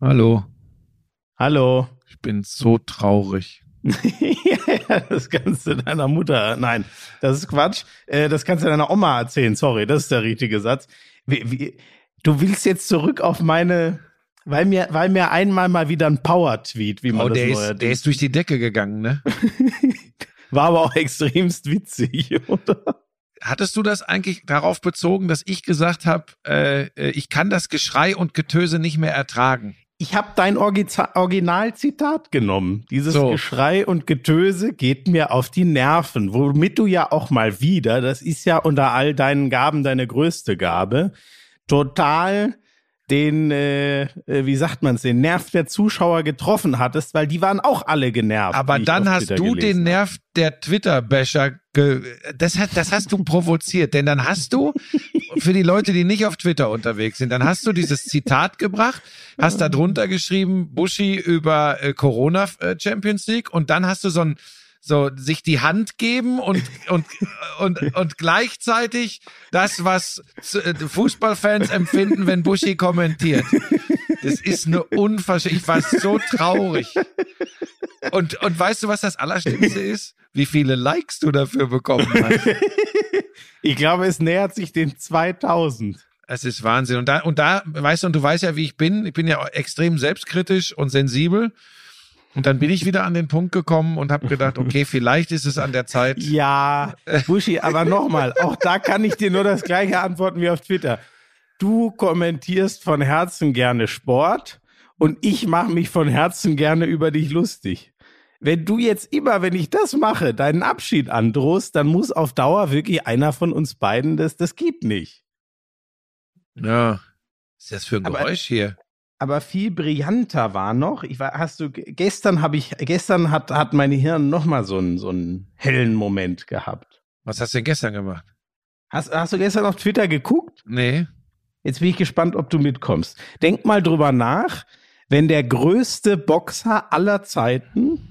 Hallo. Hallo. Ich bin so traurig. ja, das kannst du deiner Mutter, nein, das ist Quatsch. Äh, das kannst du deiner Oma erzählen. Sorry, das ist der richtige Satz. Wie, wie, du willst jetzt zurück auf meine, weil mir, weil mir einmal mal wieder ein Power-Tweet, wie man oh, das der ist, der ist durch die Decke gegangen, ne? War aber auch extremst witzig, oder? Hattest du das eigentlich darauf bezogen, dass ich gesagt habe, äh, äh, ich kann das Geschrei und Getöse nicht mehr ertragen? Ich habe dein Originalzitat genommen. Dieses So. Geschrei und Getöse geht mir auf die Nerven, womit du ja auch mal wieder, das ist ja unter all deinen Gaben deine größte Gabe, total den, äh, äh, wie sagt man es, den Nerv der Zuschauer getroffen hattest, weil die waren auch alle genervt. Aber dann hast Twitter du den. Nerv der Twitter-Basher, ge das, hat, das hast du provoziert, denn dann hast du, für die Leute, die nicht auf Twitter unterwegs sind, dann hast du dieses Zitat gebracht, hast da drunter geschrieben, Buschi über äh, Corona äh, Champions League und dann hast du so ein so sich die Hand geben und und und und gleichzeitig das was äh, Fußballfans empfinden, wenn Buschi kommentiert. Das ist eine Unverschämtheit. Ich war so traurig. Und, und weißt du, was das Allerschlimmste ist? Wie viele Likes du dafür bekommen hast. Ich glaube, es nähert sich den 2000. Es ist Wahnsinn. Und da, und da, weißt du, und du weißt ja, wie ich bin. Ich bin ja extrem selbstkritisch und sensibel. Und dann bin ich wieder an den Punkt gekommen und habe gedacht, okay, vielleicht ist es an der Zeit. Ja, Buschi, aber nochmal, auch da kann ich dir nur das gleiche antworten wie auf Twitter. Du kommentierst von Herzen gerne Sport und ich mache mich von Herzen gerne über dich lustig. Wenn du jetzt immer, wenn ich das mache, deinen Abschied androhst, dann muss auf Dauer wirklich einer von uns beiden das, das geht nicht. Ja. Was ist das für ein Aber- Geräusch hier? Aber viel brillanter war noch, ich war, hast du, gestern habe ich, gestern hat, hat mein Hirn nochmal so einen, so einen hellen Moment gehabt. Was hast du denn gestern gemacht? Hast, hast du gestern auf Twitter geguckt? Nee. Jetzt bin ich gespannt, ob du mitkommst. Denk mal drüber nach, wenn der größte Boxer aller Zeiten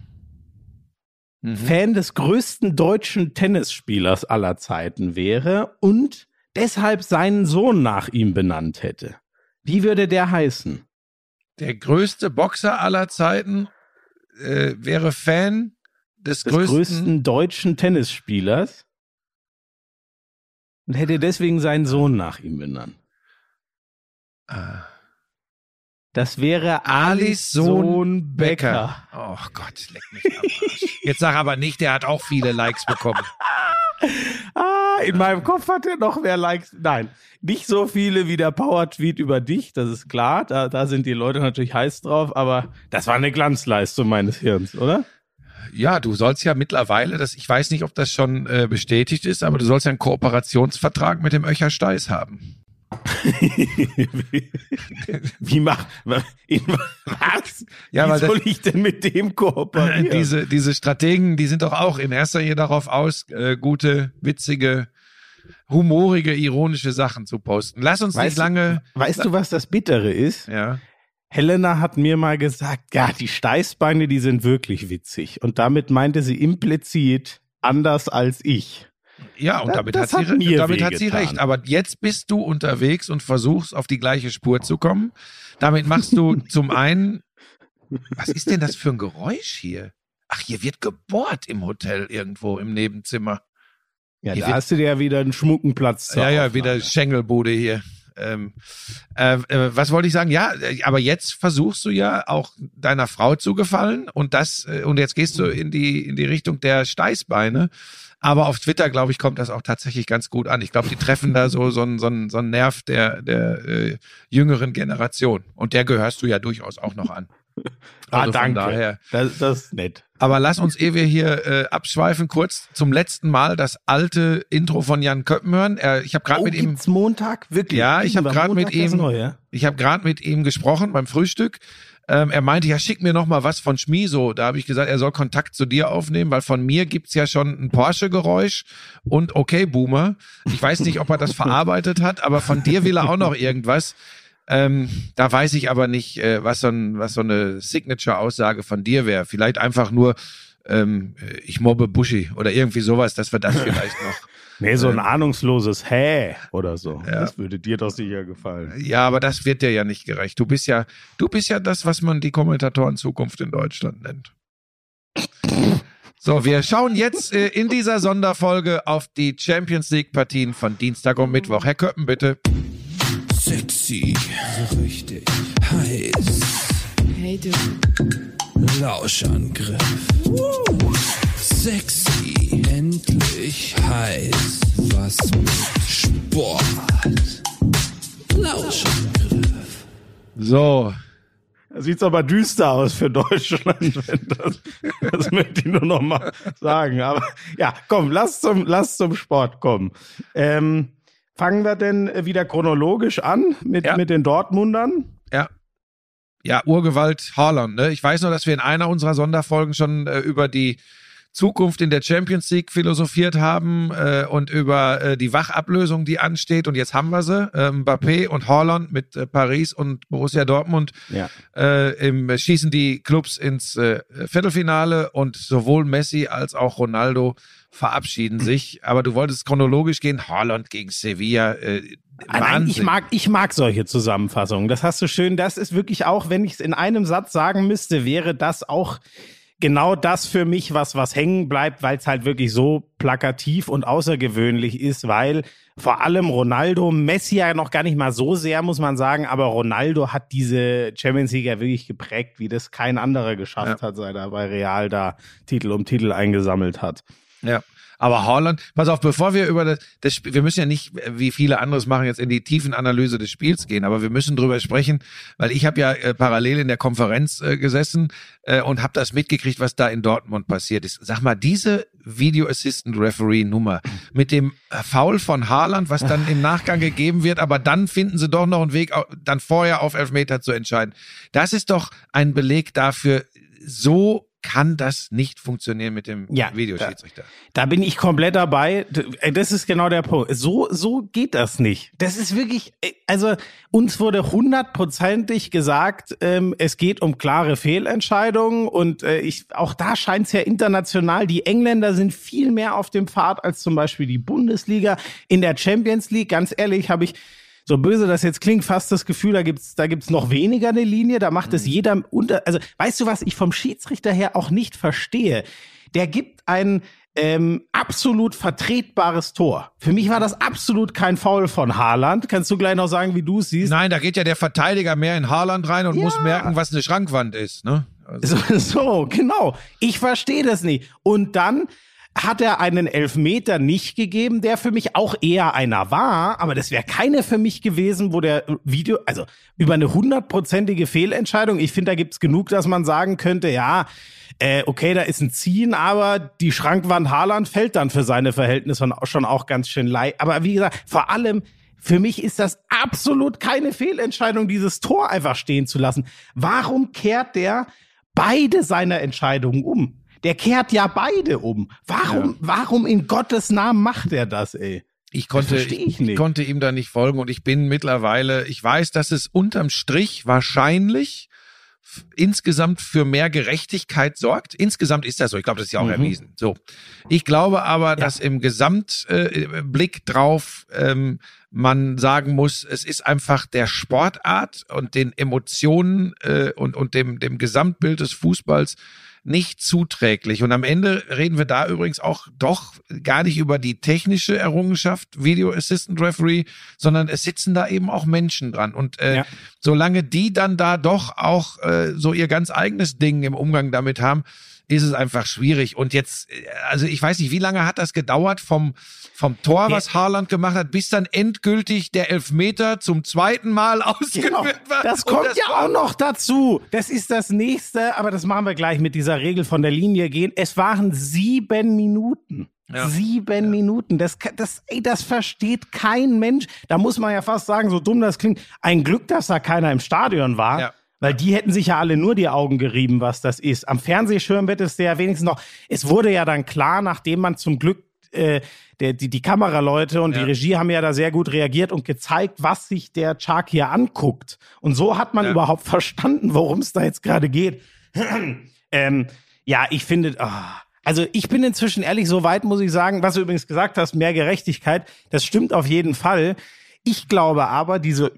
Mhm. Fan des größten deutschen Tennisspielers aller Zeiten wäre und deshalb seinen Sohn nach ihm benannt hätte. Wie würde der heißen? Der größte Boxer aller Zeiten äh, wäre Fan des, Des größten, größten deutschen Tennisspielers und hätte deswegen seinen Sohn nach ihm benannt. Ah. Das wäre Alis Sohn Sohn Becker. Becker. Oh Gott, leck mich am Arsch. Jetzt sag aber nicht, der hat auch viele Likes bekommen. Ah, in meinem Kopf hat er noch mehr Likes. Nein, nicht so viele wie der Power-Tweet über dich, das ist klar. Da, da sind die Leute natürlich heiß drauf, aber das war eine Glanzleistung meines Hirns, oder? Ja, du sollst ja mittlerweile, das, ich weiß nicht, ob das schon äh, bestätigt ist, aber du sollst ja einen Kooperationsvertrag mit dem Öcher Steiß haben. wie macht, in, was? Ja, wie weil das- soll ich denn mit dem kooperieren? Diese, diese Strategen, die sind doch auch in erster Linie darauf aus, äh, gute, witzige, humorige, ironische Sachen zu posten. Lass uns nicht Weißt du- lange. weißt du, was das Bittere ist? Ja. Helena hat mir mal gesagt, ja, die Steißbeine, die sind wirklich witzig. Und damit meinte sie implizit anders als ich. Ja, und Das- damit, das hat, hat sie, mir damit hat sie recht. Aber jetzt bist du unterwegs und versuchst, auf die gleiche Spur zu kommen. Damit machst du zum einen. Was ist denn das für ein Geräusch hier? Ach, hier wird gebohrt im Hotel irgendwo im Nebenzimmer. Ja, Hier da hast du dir ja wieder einen schmucken Platz. ja, ja, wieder Schengelbude hier. Ähm, äh, äh, was wollte ich sagen? Ja, äh, aber jetzt versuchst du ja auch deiner Frau zu gefallen und das äh, und jetzt gehst du in die in die Richtung der Steißbeine. Aber auf Twitter, glaube ich, kommt das auch tatsächlich ganz gut an. Ich glaube, die treffen da so so einen so einen, so einen Nerv der der äh, jüngeren Generation und der gehörst du ja durchaus auch noch an. Ah, Also von danke. daher. Das, das ist nett. Aber lass uns, ehe wir hier äh, abschweifen, kurz zum letzten Mal das alte Intro von Jan Köppen hören. Er, ich habe gerade oh, mit ihm Montag? Wirklich? Ja, ich hab War grad mit ihm- Neue? Ich habe gerade mit ihm gesprochen beim Frühstück. Ähm, er meinte, ja, schick mir noch mal was von Schmiso. Da habe ich gesagt, er soll Kontakt zu dir aufnehmen, weil von mir gibt's ja schon ein Porsche-Geräusch und okay, Boomer. Ich weiß nicht, ob er das verarbeitet hat, aber von dir will er auch noch irgendwas. Ähm, da weiß ich aber nicht, äh, was, so ein, was so eine Signature-Aussage von dir wäre. Vielleicht einfach nur ähm, ich mobbe Buschi oder irgendwie sowas, dass wir das vielleicht noch. Nee, so ein ahnungsloses Hä oder so. Ja. Das würde dir doch sicher gefallen. Ja, aber das wird dir ja nicht gerecht. Du bist ja, du bist ja das, was man die Kommentatoren Zukunft in Deutschland nennt. So, wir schauen jetzt äh, in dieser Sonderfolge auf die Champions League Partien von Dienstag und Mittwoch. Herr Köppen, bitte. Sexy, so richtig heiß. Hey du. Lauschangriff. Sexy, endlich heiß. Was mit Sport. Lauschangriff. So, Da sieht's aber düster aus für Deutschland. Wenn das, das möchte ich nur noch mal sagen. Aber ja, komm, lass zum, lass zum Sport kommen. Ähm, fangen wir denn wieder chronologisch an mit, Ja. mit den Dortmundern? ja. Ja, Urgewalt Haaland, ne? Ich weiß nur, dass wir in einer unserer Sonderfolgen schon äh, über die Zukunft in der Champions League philosophiert haben äh, und über äh, die Wachablösung, die ansteht. Und jetzt haben wir sie. Äh, Mbappé und Haaland mit äh, Paris und Borussia Dortmund Ja. äh, im, schießen die Clubs ins äh, Viertelfinale und sowohl Messi als auch Ronaldo verabschieden sich. Aber du wolltest chronologisch gehen. Haaland gegen Sevilla. Äh, Ah, Nein, Wahnsinn. ich mag, ich mag solche Zusammenfassungen. Das hast du schön. Das ist wirklich auch, wenn ich es in einem Satz sagen müsste, wäre das auch genau das für mich, was, was hängen bleibt, weil es halt wirklich so plakativ und außergewöhnlich ist, weil vor allem Ronaldo, Messi ja noch gar nicht mal so sehr, muss man sagen, aber Ronaldo hat diese Champions League ja wirklich geprägt, wie das kein anderer geschafft hat, seit er bei Real da Titel um Titel eingesammelt hat. Ja. Aber Haaland, pass auf, bevor wir über das, das Spiel, wir müssen ja nicht, wie viele anderes machen, jetzt in die tiefen Analyse des Spiels gehen, aber wir müssen drüber sprechen, weil ich habe ja äh, parallel in der Konferenz äh, gesessen äh, und habe das mitgekriegt, was da in Dortmund passiert ist. Sag mal, diese Video Assistant Referee Nummer mit dem Foul von Haaland, was dann im Nachgang gegeben wird, aber dann finden sie doch noch einen Weg, dann vorher auf Elfmeter zu entscheiden. Das ist doch ein Beleg dafür, so kann das nicht funktionieren mit dem Ja, Videoschiedsrichter. Da bin ich komplett dabei. Äh, Das ist genau der Punkt. So, so geht das nicht. Das ist wirklich, äh, also uns wurde hundertprozentig gesagt, ähm, es geht um klare Fehlentscheidungen und äh, ich, auch da scheint es ja international, die Engländer sind viel mehr auf dem Pfad als zum Beispiel die Bundesliga. In der Champions League, ganz ehrlich, habe ich so böse das jetzt klingt, fast das Gefühl, da gibt's da gibt's noch weniger eine Linie, da macht es jeder unter, also weißt du was, ich vom Schiedsrichter her auch nicht verstehe. Der gibt ein ähm, absolut vertretbares Tor. Für mich war das absolut kein Foul von Haaland. Kannst du gleich noch sagen, wie du es siehst? Nein, da geht ja der Verteidiger mehr in Haaland rein und Ja. muss merken, was eine Schrankwand ist. Ne? Also, So, so, genau. Ich verstehe das nicht. Und dann hat er einen Elfmeter nicht gegeben, der für mich auch eher einer war, aber das wäre keine für mich gewesen, wo der Video, also über eine hundertprozentige Fehlentscheidung, ich finde, da gibt's genug, dass man sagen könnte, ja, äh, okay, da ist ein Ziehen, aber die Schrankwand Haaland fällt dann für seine Verhältnisse schon auch ganz schön leid. Aber wie gesagt, vor allem für mich ist das absolut keine Fehlentscheidung, dieses Tor einfach stehen zu lassen. Warum kehrt der beide seiner Entscheidungen um? Der kehrt ja beide um. Warum, warum in Gottes Namen macht er das, ey? ich konnte, ich ich, nicht. konnte ihm da nicht folgen und ich bin mittlerweile, ich weiß, dass es unterm Strich wahrscheinlich insgesamt für mehr Gerechtigkeit sorgt. Insgesamt ist das so. Ich glaube, das ist ja auch Mhm. erwiesen. So. Ich glaube aber, dass im Gesamtblick äh, drauf ähm, man sagen muss, es ist einfach der Sportart und den Emotionen äh, und, und dem, dem Gesamtbild des Fußballs nicht zuträglich. Und am Ende reden wir da übrigens auch doch gar nicht über die technische Errungenschaft Video Assistant Referee, sondern es sitzen da eben auch Menschen dran. Und äh, Ja. solange die dann da doch auch äh, so ihr ganz eigenes Ding im Umgang damit haben, ist es einfach schwierig. Und jetzt, äh, also ich weiß nicht, wie lange hat das gedauert vom, vom Tor, was Haaland gemacht hat, bis dann endgültig der Elfmeter zum zweiten Mal ausgeführt Genau, war. das kommt das ja auch noch dazu. Das ist das nächste, aber das machen wir gleich mit dieser Regel von der Linie gehen. Es waren sieben Minuten. Ja. Sieben Minuten. Das, das, ey, das versteht kein Mensch. Da muss man ja fast sagen, so dumm das klingt, ein Glück, dass da keiner im Stadion war. Ja. Weil die hätten sich ja alle nur die Augen gerieben, was das ist. Am Fernsehschirm wird es ja wenigstens noch. Es wurde ja dann klar, nachdem man zum Glück äh, der, die, die Kameraleute und Ja. die Regie haben ja da sehr gut reagiert und gezeigt, was sich der Chark hier anguckt. Und so hat man Ja. überhaupt verstanden, worum es da jetzt gerade geht. ähm, Ja, ich finde, ah, also ich bin inzwischen ehrlich so weit, muss ich sagen, was du übrigens gesagt hast, mehr Gerechtigkeit, das stimmt auf jeden Fall. Ich glaube aber, diese,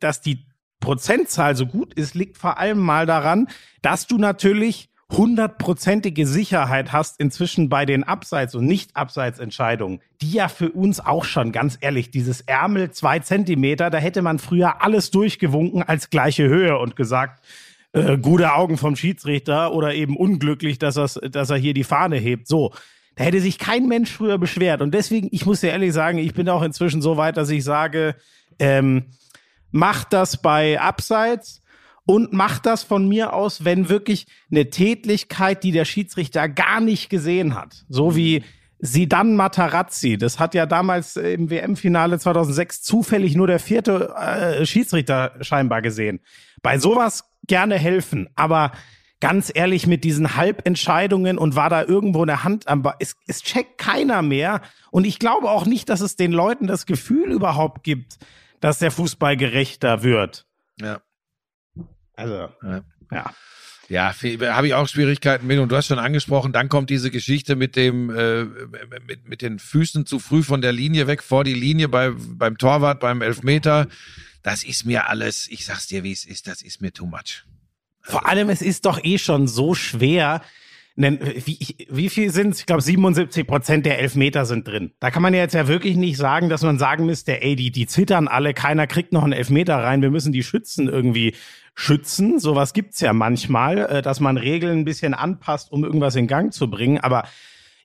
dass die Prozentzahl so gut ist, liegt vor allem mal daran, dass du natürlich hundertprozentige Sicherheit hast inzwischen bei den Abseits- und Nicht-Abseits-Entscheidungen, die ja für uns auch schon, ganz ehrlich, dieses Ärmel zwei Zentimeter, da hätte man früher alles durchgewunken als gleiche Höhe und gesagt, äh, gute Augen vom Schiedsrichter oder eben unglücklich, dass, dass er hier die Fahne hebt. So. Da hätte sich kein Mensch früher beschwert. Und deswegen, ich muss dir ehrlich sagen, ich bin auch inzwischen so weit, dass ich sage, ähm, macht das bei Abseits und macht das von mir aus, wenn wirklich eine Tätlichkeit, die der Schiedsrichter gar nicht gesehen hat, so wie Sidan Matarazzi, das hat ja damals im WM-Finale 2006 zufällig nur der vierte äh, Schiedsrichter scheinbar gesehen. Bei sowas gerne helfen, aber ganz ehrlich mit diesen Halbentscheidungen und war da irgendwo eine Hand am ba es, es checkt keiner mehr und ich glaube auch nicht, dass es den Leuten das Gefühl überhaupt gibt, dass der Fußball gerechter wird. Ja. Also, Ja. ja. Ja, habe ich auch Schwierigkeiten mit. Und du hast schon angesprochen, dann kommt diese Geschichte mit dem, äh, mit, mit den Füßen zu früh von der Linie weg, vor die Linie bei, beim Torwart, beim Elfmeter. Das ist mir alles, ich sag's dir, wie es ist, das ist mir too much. Vor allem, es ist doch eh schon so schwer. Wie, wie viel sind Ich glaube, 77 Prozent der Elfmeter sind drin. Da kann man ja jetzt ja wirklich nicht sagen, dass man sagen müsste, ey, die, die zittern alle, keiner kriegt noch einen Elfmeter rein, wir müssen die Schützen irgendwie schützen. Sowas gibt's ja manchmal, äh, dass man Regeln ein bisschen anpasst, um irgendwas in Gang zu bringen. Aber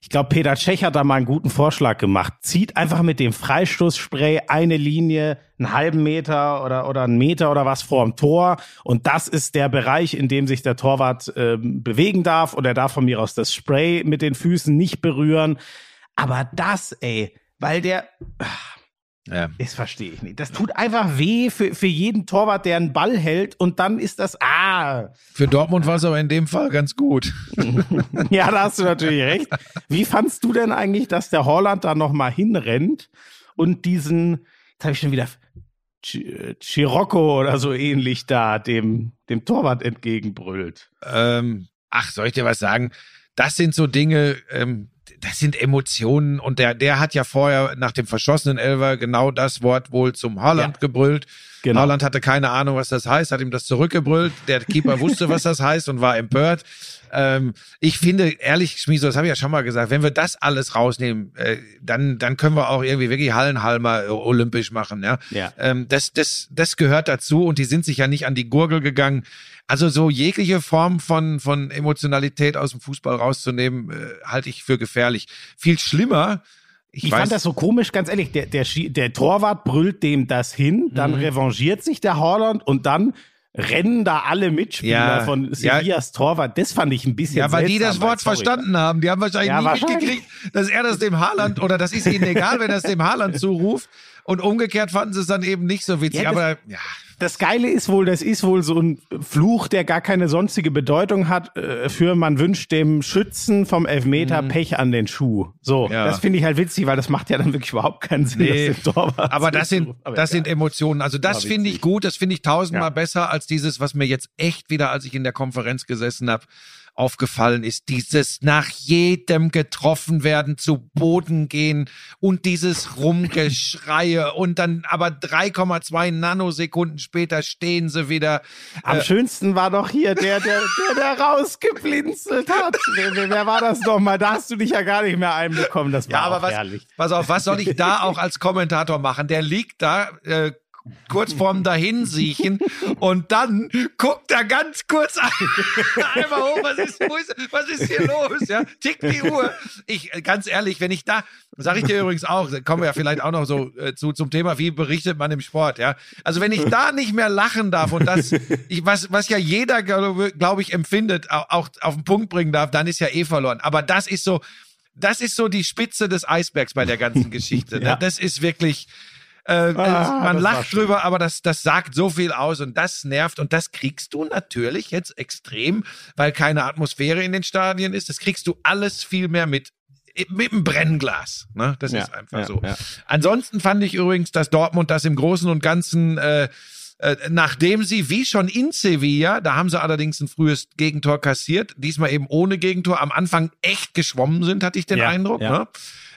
ich glaube, Peter Tschech hat da mal einen guten Vorschlag gemacht. Zieht einfach mit dem Freistoßspray eine Linie, einen halben Meter oder, oder einen Meter oder was vorm Tor. Und das ist der Bereich, in dem sich der Torwart äh, bewegen darf. Und er darf von mir aus das Spray mit den Füßen nicht berühren. Aber das, ey, weil der, Ja. das verstehe ich nicht. Das tut einfach weh für, für jeden Torwart, der einen Ball hält. Und dann ist das, ah, Für Dortmund war es aber in dem Fall ganz gut. Ja, da hast du natürlich recht. Wie fandst du denn eigentlich, dass der Holland da nochmal hinrennt und diesen, jetzt habe ich schon wieder Ch- Chirocco oder so ähnlich da dem, dem Torwart entgegenbrüllt? Ähm, ach, soll ich dir was sagen? Das sind so Dinge, ähm, das sind Emotionen und der, der hat ja vorher nach dem verschossenen Elver genau das Wort wohl zum Haaland Ja. gebrüllt. Genau. Haaland hatte keine Ahnung, was das heißt, hat ihm das zurückgebrüllt. Der Keeper wusste, was das heißt und war empört. Ähm, ich finde, ehrlich, Schmieso, das habe ich ja schon mal gesagt, wenn wir das alles rausnehmen, äh, dann, dann können wir auch irgendwie wirklich Hallenhalmer äh, olympisch machen. Ja? Ja. Ähm, das, das, das gehört dazu und die sind sich ja nicht an die Gurgel gegangen. Also so jegliche Form von, von Emotionalität aus dem Fußball rauszunehmen, äh, halte ich für gefährlich. Viel schlimmer, ich, Ich, fand das so komisch, ganz ehrlich. Der, der, der Torwart brüllt dem das hin, dann Mhm. revanchiert sich der Holland und dann rennen da alle Mitspieler Ja, von ja. Sevillas Torwart. Das fand ich ein bisschen Ja, weil die das seltsam, Wort verstanden haben. Die haben wahrscheinlich Ja, nie wahrscheinlich. mitgekriegt, dass er das dem Haaland oder das ist ihnen egal, wenn er es dem Haaland zuruft. Und umgekehrt fanden sie es dann eben nicht so witzig. Ja, das- aber ja, Das Geile ist wohl, das ist wohl so ein Fluch, der gar keine sonstige Bedeutung hat, äh, für man wünscht dem Schützen vom Elfmeter Pech an den Schuh. So, Mhm. Ja. das finde ich halt witzig, weil das macht ja dann wirklich überhaupt keinen Sinn, Nee, das dem Torwart aber das sind. Aber das sind. Emotionen. Also das War finde ich gut, das finde ich tausendmal besser als dieses, was mir jetzt echt wieder, als ich in der Konferenz gesessen habe, aufgefallen ist. Dieses nach jedem getroffen werden, zu Boden gehen und dieses Rumgeschreie und dann aber 3,2 Nanosekunden später stehen sie wieder. Am schönsten war doch hier der, der, der, der rausgeblinzelt hat. Wer, wer, war das nochmal? Da hast du dich ja gar nicht mehr einbekommen. Das war Ja, aber was, herrlich. pass auf, was soll ich da auch als Kommentator machen? Der liegt da, äh, kurz vorm Dahinsiechen und dann guckt er ganz kurz ein, einmal hoch, was ist, was ist hier los? Ja, tickt die Uhr. Ich, ganz ehrlich, wenn ich da, sage ich dir übrigens auch, kommen wir ja vielleicht auch noch so äh, zu, zum Thema, wie berichtet man im Sport, ja. Also wenn ich da nicht mehr lachen darf und das, ich, was, was ja jeder, glaube glaub ich, empfindet, auch, auch auf den Punkt bringen darf, dann ist ja eh verloren. Aber das ist so, das ist so die Spitze des Eisbergs bei der ganzen Geschichte. ne? Ja. Das ist wirklich, äh, Ah, man lacht drüber, aber das, das sagt so viel aus und das nervt und das kriegst du natürlich jetzt extrem, weil keine Atmosphäre in den Stadien ist. Das kriegst du alles viel mehr mit mit dem Brennglas. Ne? Das Ja, ist einfach ja, so. ja. Ansonsten fand ich übrigens, dass Dortmund das im Großen und Ganzen äh, Äh, nachdem sie, wie schon in Sevilla, da haben sie allerdings ein frühes Gegentor kassiert, diesmal eben ohne Gegentor, am Anfang echt geschwommen sind, hatte ich den Eindruck, ne?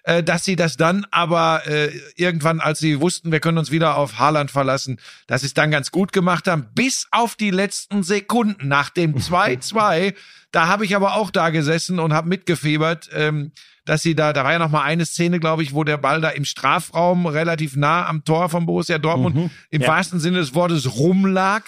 Äh, dass sie das dann aber äh, irgendwann, als sie wussten, wir können uns wieder auf Haaland verlassen, dass sie es dann ganz gut gemacht haben, bis auf die letzten Sekunden nach dem 2-2. da habe ich aber auch da gesessen und habe mitgefiebert, ähm, dass sie da, da war ja noch mal eine Szene, glaube ich, wo der Ball da im Strafraum relativ nah am Tor von Borussia Dortmund Mhm. im Ja. wahrsten Sinne des Wortes rumlag.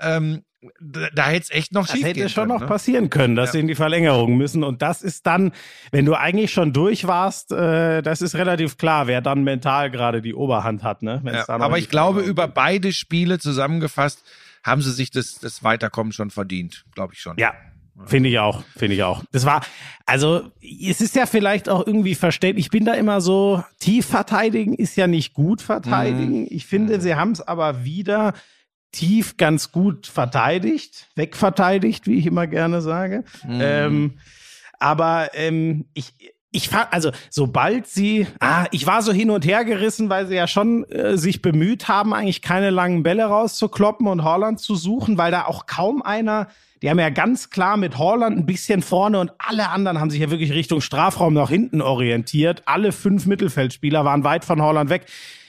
Ähm, da, da hätte es echt noch Das schief hätte schon können, noch ne? passieren können, dass Ja. sie in die Verlängerung müssen. Und das ist dann, wenn du eigentlich schon durch warst, äh, das ist relativ klar, wer dann mental gerade die Oberhand hat. Ne? Ja, aber ich glaube, Verlängerung über geht. beide Spiele zusammengefasst haben sie sich das, das Weiterkommen schon verdient, glaube ich schon. Ja, finde ich auch, finde ich auch. Das war, also es ist ja vielleicht auch irgendwie verständlich. Ich bin da immer so, tief verteidigen ist ja nicht gut verteidigen. Ich finde, sie haben es aber wieder tief ganz gut verteidigt, wegverteidigt, wie ich immer gerne sage. Ähm, aber ähm, ich, ich fand, also sobald sie, ah, ich war so hin und her gerissen, weil sie ja schon äh, sich bemüht haben, eigentlich keine langen Bälle rauszukloppen und Holland zu suchen, weil da auch kaum einer, die haben ja ganz klar mit Holland ein bisschen vorne und alle anderen haben sich ja wirklich Richtung Strafraum nach hinten orientiert. Alle fünf Mittelfeldspieler waren weit von Holland weg.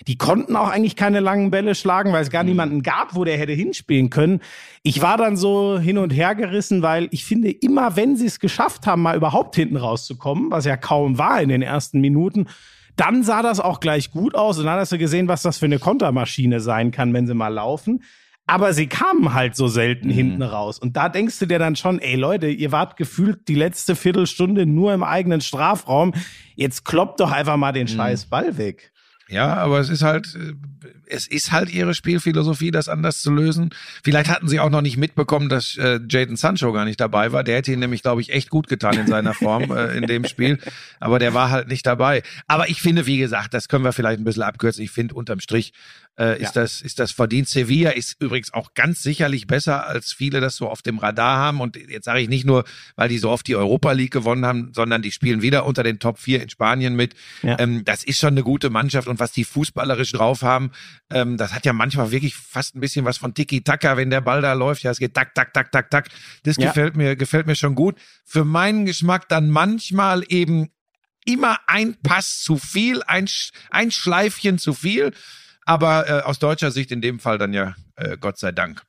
Die konnten auch eigentlich keine langen Bälle schlagen, weil es gar niemanden gab, wo der hätte hinspielen können. Ich war dann so hin und her gerissen, weil ich finde, immer wenn sie es geschafft haben, mal überhaupt hinten rauszukommen, was ja kaum war in den ersten Minuten, dann sah das auch gleich gut aus und dann hast du gesehen, was das für eine Kontermaschine sein kann, wenn sie mal laufen. Aber sie kamen halt so selten hinten raus. Und da denkst du dir dann schon, ey Leute, ihr wart gefühlt die letzte Viertelstunde nur im eigenen Strafraum. Jetzt kloppt doch einfach mal den scheiß Ball weg. Ja, aber es ist halt, äh, es ist halt ihre Spielphilosophie, das anders zu lösen. Vielleicht hatten sie auch noch nicht mitbekommen, dass äh, Jaden Sancho gar nicht dabei war. Der hätte ihn nämlich, glaube ich, echt gut getan in seiner Form äh, in dem Spiel. Aber der war halt nicht dabei. Aber ich finde, wie gesagt, das können wir vielleicht ein bisschen abkürzen. Ich finde, unterm Strich äh, ist, Ja. das, ist das verdient. Sevilla ist übrigens auch ganz sicherlich besser, als viele das so auf dem Radar haben. Und jetzt sage ich nicht nur, weil die so oft die Europa League gewonnen haben, sondern die spielen wieder unter den Top 4 in Spanien mit. Ja. Ähm, das ist schon eine gute Mannschaft und was die fußballerisch drauf haben, ähm, das hat ja manchmal wirklich fast ein bisschen was von Tiki-Taka, wenn der Ball da läuft. Ja, es geht tak, tak, tak, tak, tak. Das Ja. gefällt mir, gefällt mir schon gut. Für meinen Geschmack dann manchmal eben immer ein Pass zu viel, ein, ein Schleifchen zu viel. Aber äh, aus deutscher Sicht in dem Fall dann ja äh, Gott sei Dank.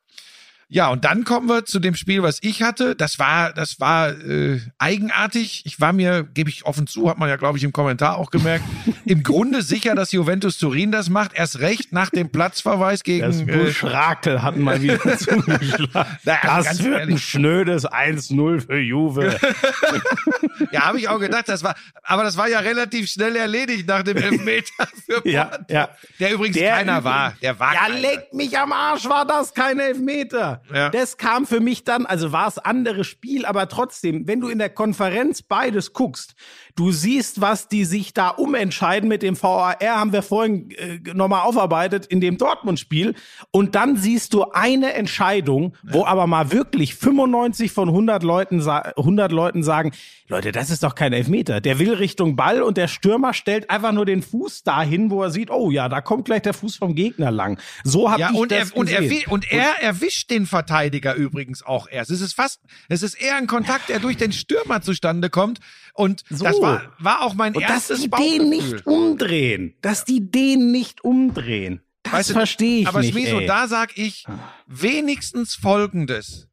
Ja, und dann kommen wir zu dem Spiel, was ich hatte. Das war, das war äh, eigenartig. Ich war mir, gebe ich offen zu, hat man ja, glaube ich, im Kommentar auch gemerkt, im Grunde sicher, dass Juventus Turin das macht. Erst recht nach dem Platzverweis Das gegen. Äh, Buschrakel hat mal wieder zugeschlagen. Na, also Das wird ein ehrlich. schnödes 1-0 für Juve. ja, habe ich auch gedacht, das war, aber das war ja relativ schnell erledigt nach dem Elfmeter für Ja, Porto. ja. Der übrigens Der keiner übrigens- war. Der war Ja, keiner. leck mich am Arsch, war das kein Elfmeter. Ja. Das kam für mich dann, also war es anderes Spiel, aber trotzdem, wenn du in der Konferenz beides guckst, du siehst, was die sich da umentscheiden mit dem VAR, haben wir vorhin äh, nochmal aufarbeitet in dem Dortmund-Spiel. Und dann siehst du eine Entscheidung, wo aber mal wirklich 95 von 100 Leuten, sa 100 Leuten sagen, Leute, das ist doch kein Elfmeter. Der will Richtung Ball und der Stürmer stellt einfach nur den Fuß dahin, wo er sieht, oh ja, da kommt gleich der Fuß vom Gegner lang. So habe Ja, ich und das er, und, er, gesehen. und er erwischt den Verteidiger übrigens auch erst. Es ist fast, es ist eher ein Kontakt, der durch den Stürmer zustande kommt. Und So. das war, war auch mein Und dass erstes die den nicht umdrehen. Dass die den nicht umdrehen. Das Weißt verstehe ich Aber nicht. Schmieso, ey. da sag ich wenigstens Folgendes.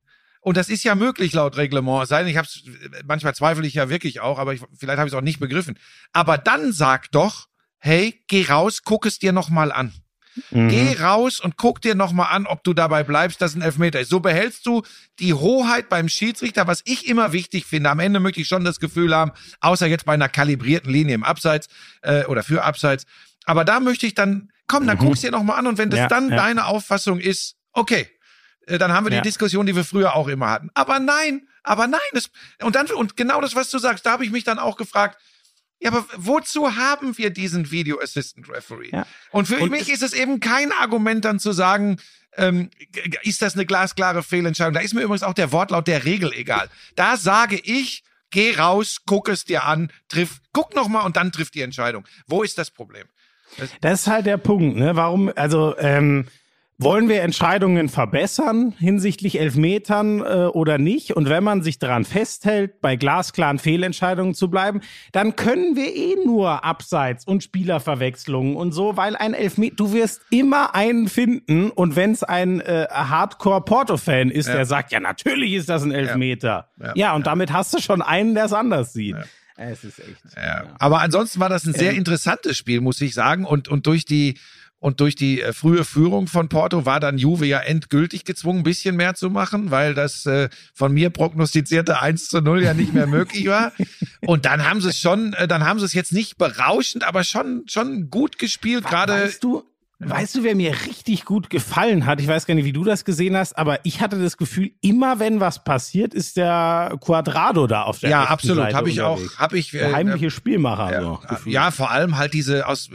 Und das ist ja möglich laut Reglement. Es sei denn, ich hab's, manchmal zweifle ich ja wirklich auch, aber ich, vielleicht habe ich es auch nicht begriffen. Aber dann sag doch, hey, geh raus, guck es dir noch mal an. Mhm. Geh raus und guck dir noch mal an, ob du dabei bleibst, dass ein Elfmeter ist. So behältst du die Hoheit beim Schiedsrichter, was ich immer wichtig finde. Am Ende möchte ich schon das Gefühl haben, außer jetzt bei einer kalibrierten Linie im Abseits äh, oder für Abseits. Aber da möchte ich dann, komm, dann guck's dir noch mal an und wenn das Mhm. Ja, dann ja. deine Auffassung ist, okay, dann haben wir die Ja. Diskussion, die wir früher auch immer hatten. Aber nein, aber nein, das, und dann, und genau das, was du sagst, da habe ich mich dann auch gefragt, ja, aber wozu haben wir diesen Video Assistant Referee? Ja. Und für Und mich ist es eben kein Argument dann zu sagen, ähm, ist das eine glasklare Fehlentscheidung? Da ist mir übrigens auch der Wortlaut der Regel egal. Da sage ich, geh raus, guck es dir an, triff, guck noch mal und dann trifft die Entscheidung. Wo ist das Problem? Das ist halt der Punkt, ne? Warum, also, ähm, wollen wir Entscheidungen verbessern hinsichtlich Elfmetern äh, oder nicht? Und wenn man sich daran festhält, bei glasklaren Fehlentscheidungen zu bleiben, dann können wir eh nur Abseits und Spielerverwechslungen und so, weil ein Elfmeter, du wirst immer einen finden und wenn es ein äh, Hardcore-Porto-Fan ist, Ja. der sagt, ja, natürlich ist das ein Elfmeter. Ja, Ja. und damit hast du schon einen, der es anders sieht. Es ist echt. Ja. Aber ansonsten war das ein sehr Ähm. interessantes Spiel, muss ich sagen. Und, und durch die und durch die äh, frühe Führung von Porto war dann Juve ja endgültig gezwungen, ein bisschen mehr zu machen, weil das äh, von mir prognostizierte 1 zu 0 ja nicht mehr möglich war. Und dann haben sie es schon, äh, dann haben sie es jetzt nicht berauschend, aber schon, schon gut gespielt. Gerade Weißt du, weißt du, wer mir richtig gut gefallen hat? Ich weiß gar nicht, wie du das gesehen hast, aber ich hatte das Gefühl, immer wenn was passiert, ist der Quadrado da auf der ja, absolut. Habe ich auch, habe ich Der äh, heimliche Spielmacher. Ja, so, ja, vor allem halt diese aus.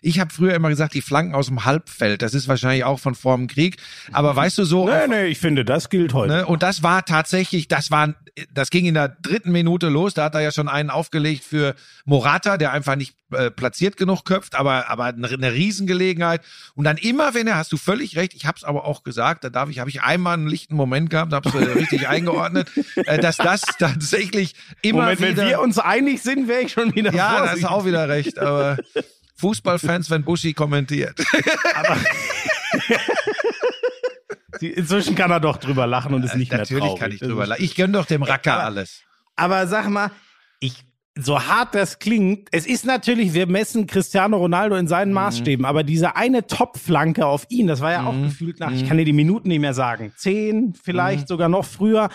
Ich habe früher immer gesagt, die Flanken aus dem Halbfeld. Das ist wahrscheinlich auch von vor dem Krieg. Aber weißt du so? Nee, nee, ich finde, das gilt heute. Ne? Und das war tatsächlich, das war, das ging in der dritten Minute los. Da hat er ja schon einen aufgelegt für Morata, der einfach nicht äh, platziert genug köpft, aber aber eine Riesengelegenheit. Und dann immer, wenn er, hast du völlig recht. Ich habe es aber auch gesagt. Da darf ich, habe ich einmal einen lichten Moment gehabt, habe es äh, richtig eingeordnet, äh, dass das tatsächlich immer Moment, wenn wieder. wir uns einig sind, wäre ich schon wieder ja, da hast du auch wieder recht. Aber Fußballfans, wenn Buschi kommentiert. Die- Inzwischen kann er doch drüber lachen und ist nicht mehr Natürlich traurig. kann ich drüber lachen. Ich gönn doch dem Racker Aber- alles. Aber sag mal, ich, so hart das klingt, es ist natürlich, wir messen Cristiano Ronaldo in Mhm. seinen Maßstäben, aber diese eine Top-Flanke auf ihn, das war ja Mhm. auch gefühlt nach, ich kann dir die Minuten nicht mehr sagen, zehn, vielleicht Mhm. sogar noch früher.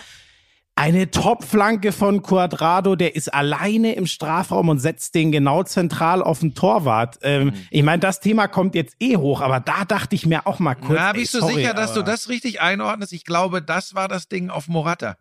Eine Top-Flanke von Quadrado, der ist alleine im Strafraum und setzt den genau zentral auf den Torwart. Ähm, Mhm. Ich meine, das Thema kommt jetzt eh hoch, aber da dachte ich mir auch mal kurz. Na, ey, bist du sorry, sicher, dass du das richtig einordnest? Ich glaube, das war das Ding auf Morata.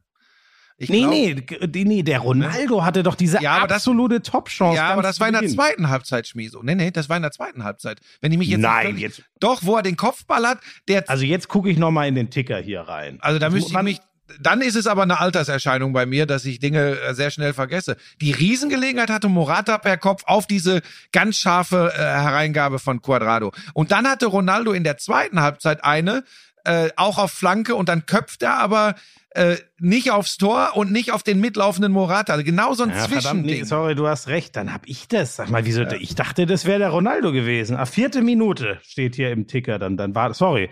Ich Nee, glaub, nee, nee, der Ronaldo hatte doch diese Ja, absolute Top-Chance. Ja, aber das war in der zweiten Halbzeit, Schmieso. Nee, nee, das war in der zweiten Halbzeit. Wenn ich mich jetzt Nein, jetzt- Doch, wo er den Kopfball hat, der Also jetzt gucke ich noch mal in den Ticker hier rein. Also da müsste ich mich. Dann ist es aber eine Alterserscheinung bei mir, dass ich Dinge äh, sehr schnell vergesse. Die Riesengelegenheit hatte Morata per Kopf auf diese ganz scharfe äh, Hereingabe von Quadrado. Und dann hatte Ronaldo in der zweiten Halbzeit eine, äh, auch auf Flanke und dann köpft er aber äh, nicht aufs Tor und nicht auf den mitlaufenden Morata. Also genau so ein Ja, Zwischending. nee, sorry, du hast recht. Dann hab ich das. Sag mal, wieso? Ich dachte, das wäre der Ronaldo gewesen. Ah, vierte Minute steht hier im Ticker. Dann, dann war, sorry.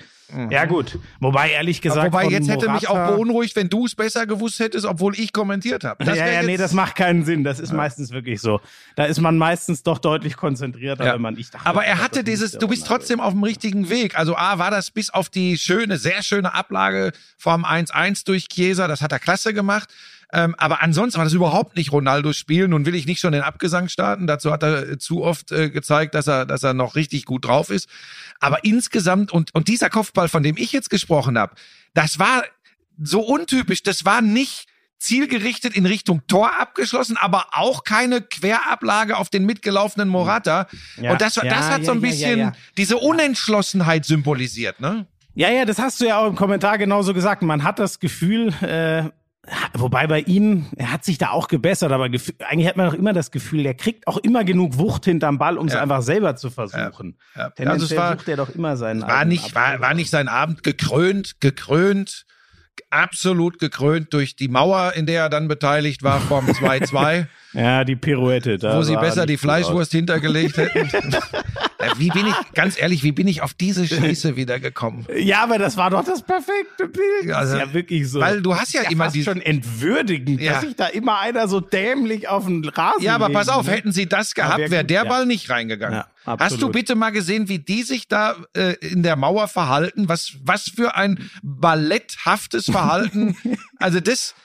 Ja gut. Wobei ehrlich gesagt, Wobei von jetzt hätte mich auch Morata- beunruhigt, wenn du es besser gewusst hättest, obwohl ich kommentiert habe. ja, ja, nee, das macht keinen Sinn. Das ist meistens wirklich so. Da ist man meistens doch deutlich konzentrierter, Ja. wenn man ich dachte. Aber er das hatte dieses, du bist trotzdem auf dem richtigen Weg. Also A, war das bis auf die schöne, sehr schöne Ablage vom 1-1 durch Chiesa, das hat er klasse gemacht. Ähm, aber ansonsten war das überhaupt nicht Ronaldos Spiel. Nun will ich nicht schon den Abgesang starten. Dazu hat er äh, zu oft äh, gezeigt, dass er, dass er noch richtig gut drauf ist. Aber insgesamt und, und dieser Kopfball, von dem ich jetzt gesprochen habe, das war so untypisch. Das war nicht zielgerichtet in Richtung Tor abgeschlossen, aber auch keine Querablage auf den mitgelaufenen Morata. Ja. Und das, Ja, das hat so ein ja, ja, bisschen ja, ja. diese Unentschlossenheit symbolisiert, ne? Ja, ja, das hast du ja auch im Kommentar genauso gesagt. Man hat das Gefühl, äh, wobei bei ihm, er hat sich da auch gebessert, aber eigentlich hat man doch immer das Gefühl, der kriegt auch immer genug Wucht hinterm Ball, um es Ja. einfach selber zu versuchen. Ja, ja. Tendenziell Also es war- sucht er doch immer seinen War nicht, war, war nicht sein Abend gekrönt, gekrönt, absolut gekrönt durch die Mauer, in der er dann beteiligt war vom 2-2, Ja, die Pirouette. Da wo sie er besser die Fleischwurst hintergelegt hätten. Wie bin ich, ganz ehrlich, wie bin ich auf diese Scheiße wiedergekommen? aus. Ja, aber das war doch das perfekte Bild. Also, das ist ja wirklich so. Weil du hast ja, ja immer die, schon entwürdigend, Ja. dass sich da immer einer so dämlich auf den Rasen Ja, aber pass legt, auf, ne? hätten sie das gehabt, wär wäre gut, der ja. Ball nicht reingegangen. Hast du bitte mal gesehen, wie die sich da äh, in der Mauer verhalten? Was, was für ein balletthaftes Verhalten. also das,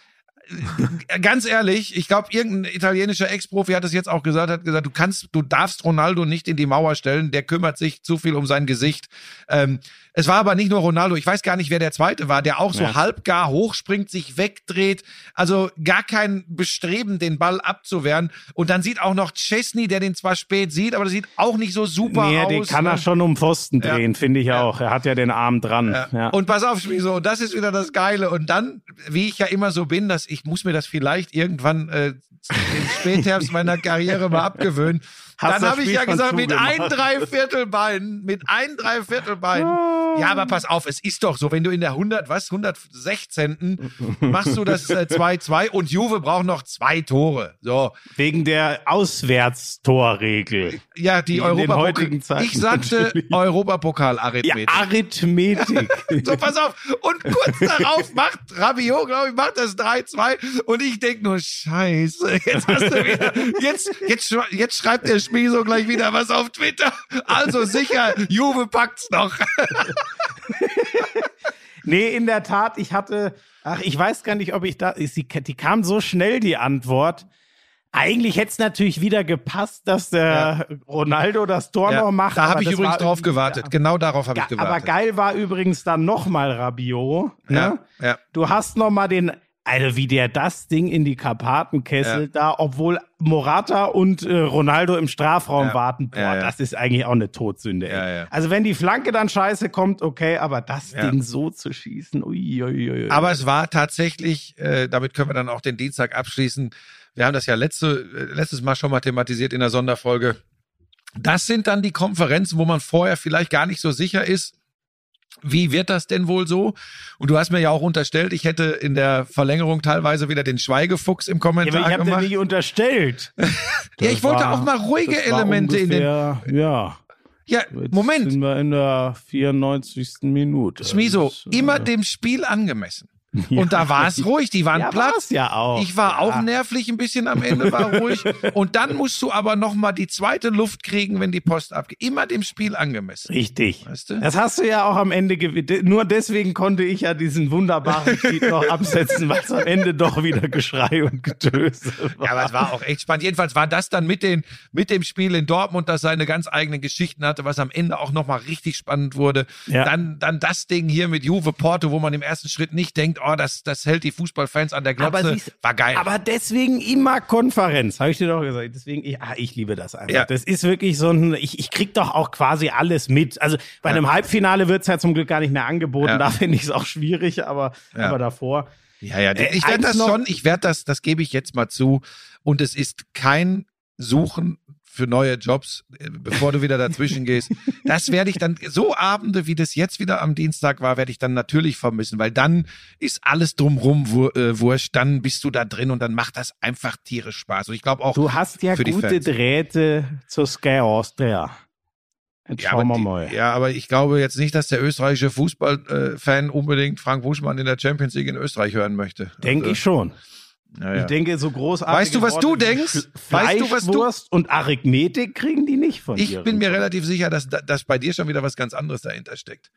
ganz ehrlich, ich glaube, irgendein italienischer Ex-Profi hat es jetzt auch gesagt, hat gesagt, du kannst, du darfst Ronaldo nicht in die Mauer stellen, der kümmert sich zu viel um sein Gesicht. Ähm, es war aber nicht nur Ronaldo, ich weiß gar nicht, wer der zweite war, der auch so Ja. halbgar hochspringt, sich wegdreht, also gar kein Bestreben, den Ball abzuwehren. Und dann sieht auch noch Chesney, der den zwar spät sieht, aber das sieht auch nicht so super Nee, aus. den kann er schon um Pfosten Ja. drehen, finde ich auch. Er hat ja den Arm dran. Ja. Ja. Und pass auf, so, das ist wieder das Geile. Und dann, wie ich ja immer so bin, dass ich muss mir das vielleicht irgendwann äh, im Spätherbst meiner Karriere mal abgewöhnen. Hast Dann habe ich ja gesagt, mit ein Dreiviertelbein, mit ein Dreiviertelbein. Ja, aber pass auf, es ist doch so, wenn du in der 100, was, 116. machst du das äh, 2-2 und Juve braucht noch zwei Tore. So, Wegen der Auswärtstorregel. ja, die den Europapokal. heutigen Zeiten Ich sagte natürlich. Ja, Europapokal-Arithmetik. Arithmetik. So, pass auf. Und kurz darauf macht Rabiot, glaube ich, macht das 3-2. Und ich denk nur, scheiße, jetzt hast du wieder, jetzt, jetzt, jetzt schreibt der Schmieso gleich wieder was auf Twitter. Also sicher, Juve packt's noch. Nee, in der Tat, ich hatte, ach, ich weiß gar nicht, ob ich da, sie, die kam so schnell, die Antwort. Eigentlich hätte es natürlich wieder gepasst, dass der Ronaldo das Tor noch macht. da habe ich übrigens drauf gewartet. Genau darauf habe ich Ja, aber gewartet. geil war übrigens dann nochmal Rabiot. Ne? Ja, ja. Du hast nochmal den, also wie der das Ding in die Karpaten kesselt da, obwohl Morata und äh, Ronaldo im Strafraum Ja. warten. Boah, Ja, ja. das ist eigentlich auch eine Todsünde. Ey. Ja, ja. Also wenn die Flanke dann scheiße kommt, okay, aber das Ja. Ding so zu schießen, ui, ui, ui. Aber es war tatsächlich, äh, damit können wir dann auch den Dienstag abschließen. Wir haben das ja letzte, äh, letztes Mal schon mal thematisiert in der Sonderfolge. Das sind dann die Konferenzen, wo man vorher vielleicht gar nicht so sicher ist. Wie wird das denn wohl so? Und du hast mir ja auch unterstellt, ich hätte in der Verlängerung teilweise wieder den Schweigefuchs im ja, Kommentar aber ich habe dir gemacht. nicht unterstellt. ja, ich wollte auch mal ruhige war Elemente in den. ungefähr, Ja, Ja, jetzt Moment. sind wir in der 94. Minute. Schmiso, äh, immer dem Spiel angemessen. Und da war es ruhig, die waren ja, platt. ja auch. Ich war auch ja. nervlich ein bisschen am Ende, war ruhig. Und dann musst du aber noch mal die zweite Luft kriegen, wenn die Post abgeht. Immer dem Spiel angemessen. Richtig. Weißt du? Das hast du ja auch am Ende gewählt. Nur deswegen konnte ich ja diesen wunderbaren Tweet noch absetzen, es am Ende doch wieder Geschrei und Getöse war. Ja, aber es war auch echt spannend. Jedenfalls war das dann mit, den, mit dem Spiel in Dortmund, das seine ganz eigenen Geschichten hatte, was am Ende auch noch mal richtig spannend wurde. Dann, dann das Ding hier mit Juve Porto, wo man im ersten Schritt nicht denkt, oh, das, das hält die Fußballfans an der Glotze. siehst- war geil. Aber deswegen immer Konferenz, habe ich dir doch gesagt. Deswegen, ich, ah, ich liebe das einfach. Ja. Das ist wirklich so ein, ich, ich krieg doch auch quasi alles mit. Also bei einem Halbfinale wird's ja zum Glück gar nicht mehr angeboten. Ja. Da finde ich es auch schwierig, aber, Ja. aber davor. Ja, ja, Äh, ich werde eins das schon, ich werde das, das gebe ich jetzt mal zu. Und es ist kein Suchen für neue Jobs, äh, bevor du wieder dazwischen gehst. Das werde ich dann, so Abende, wie das jetzt wieder am Dienstag war, werde ich dann natürlich vermissen, weil dann ist alles drumrum äh, wurscht, dann bist du da drin und dann macht das einfach tierisch Spaß. Und ich glaube auch, Du hast ja die gute. Drähte zur Sky Austria. Jetzt ja, schauen wir die- mal. ja, aber ich glaube jetzt nicht, dass der österreichische Fußballfan unbedingt Frank Buschmann in der Champions League in Österreich hören möchte. Denke Also, ich schon. Ja, ja. Ich denke, so großartig. Weißt du, was du denkst? Weißt du, was du- und Arithmetik kriegen die nicht von Ich dir. bin mir relativ sicher, dass, dass bei dir schon wieder was ganz anderes dahinter steckt.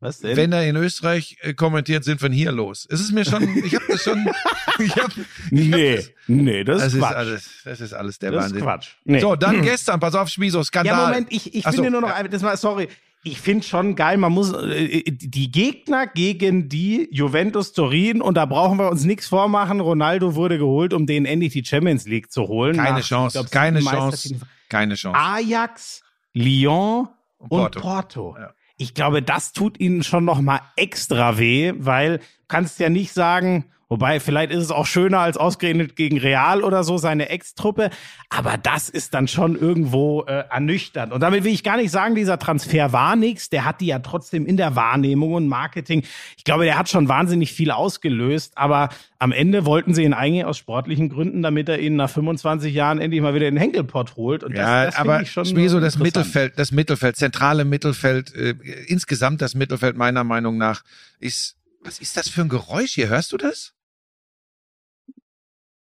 Was denn? Wenn er in Österreich äh, kommentiert, sind von hier los. Es ist mir schon, ich habe das schon, ich hab, nee, nee, das, das ist Quatsch. alles, das ist alles der das Wahnsinn. ist Quatsch. Nee. So, dann gestern, pass auf, Schmiso, Skandal. ja, Moment, ich, ich Ach so, finde nur noch, ja. ein- das mal, sorry, ich finde schon geil, man muss, äh, die Gegner gegen die Juventus Turin, und da brauchen wir uns nichts vormachen, Ronaldo wurde geholt, um denen endlich die Champions League zu holen. Keine Nach, ich Chance, glaub, keine Chance, keine Chance. Ajax, Lyon und Porto. Porto. Ja. Ich glaube, das tut ihnen schon noch mal extra weh, weil kannst ja nicht sagen, wobei vielleicht ist es auch schöner als ausgerechnet gegen Real oder so seine Ex-Truppe, aber das ist dann schon irgendwo äh, ernüchternd. Und damit will ich gar nicht sagen, dieser Transfer war nichts, der hat die ja trotzdem in der Wahrnehmung und Marketing. Ich glaube, der hat schon wahnsinnig viel ausgelöst, aber am Ende wollten sie ihn eigentlich aus sportlichen Gründen, damit er ihn nach 25 Jahren endlich mal wieder in den Henkelpott holt. Und Ja, das, das aber ich schon Schmieso, das. Mittelfeld, das Mittelfeld, zentrale Mittelfeld, äh, insgesamt das Mittelfeld meiner Meinung nach ist, was ist das für ein Geräusch hier? Hörst du das?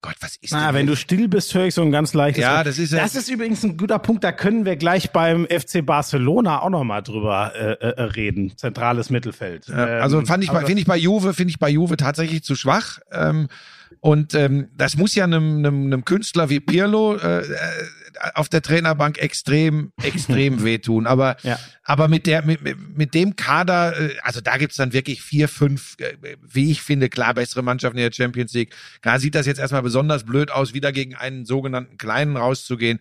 Gott, was ist Na, denn wenn du still bist, höre ich so ein ganz leichtes. Ja, das ist ja- Das ist übrigens ein guter Punkt. Da können wir gleich beim FC Barcelona auch noch mal drüber äh, äh, reden. Zentrales Mittelfeld. Ja, also Ähm, fand ich, finde ich bei Juve, finde ich bei Juve tatsächlich zu schwach. Ähm, und ähm, das muss ja einem, einem, einem Künstler wie Pirlo äh, äh, auf der Trainerbank extrem, extrem wehtun. Aber, Ja. aber mit der, mit, mit- dem Kader, äh, also da gibt's dann wirklich vier, fünf, äh, wie ich finde, klar bessere Mannschaften in der Champions League. Klar sieht das jetzt erstmal besonders blöd aus, wieder gegen einen sogenannten Kleinen rauszugehen.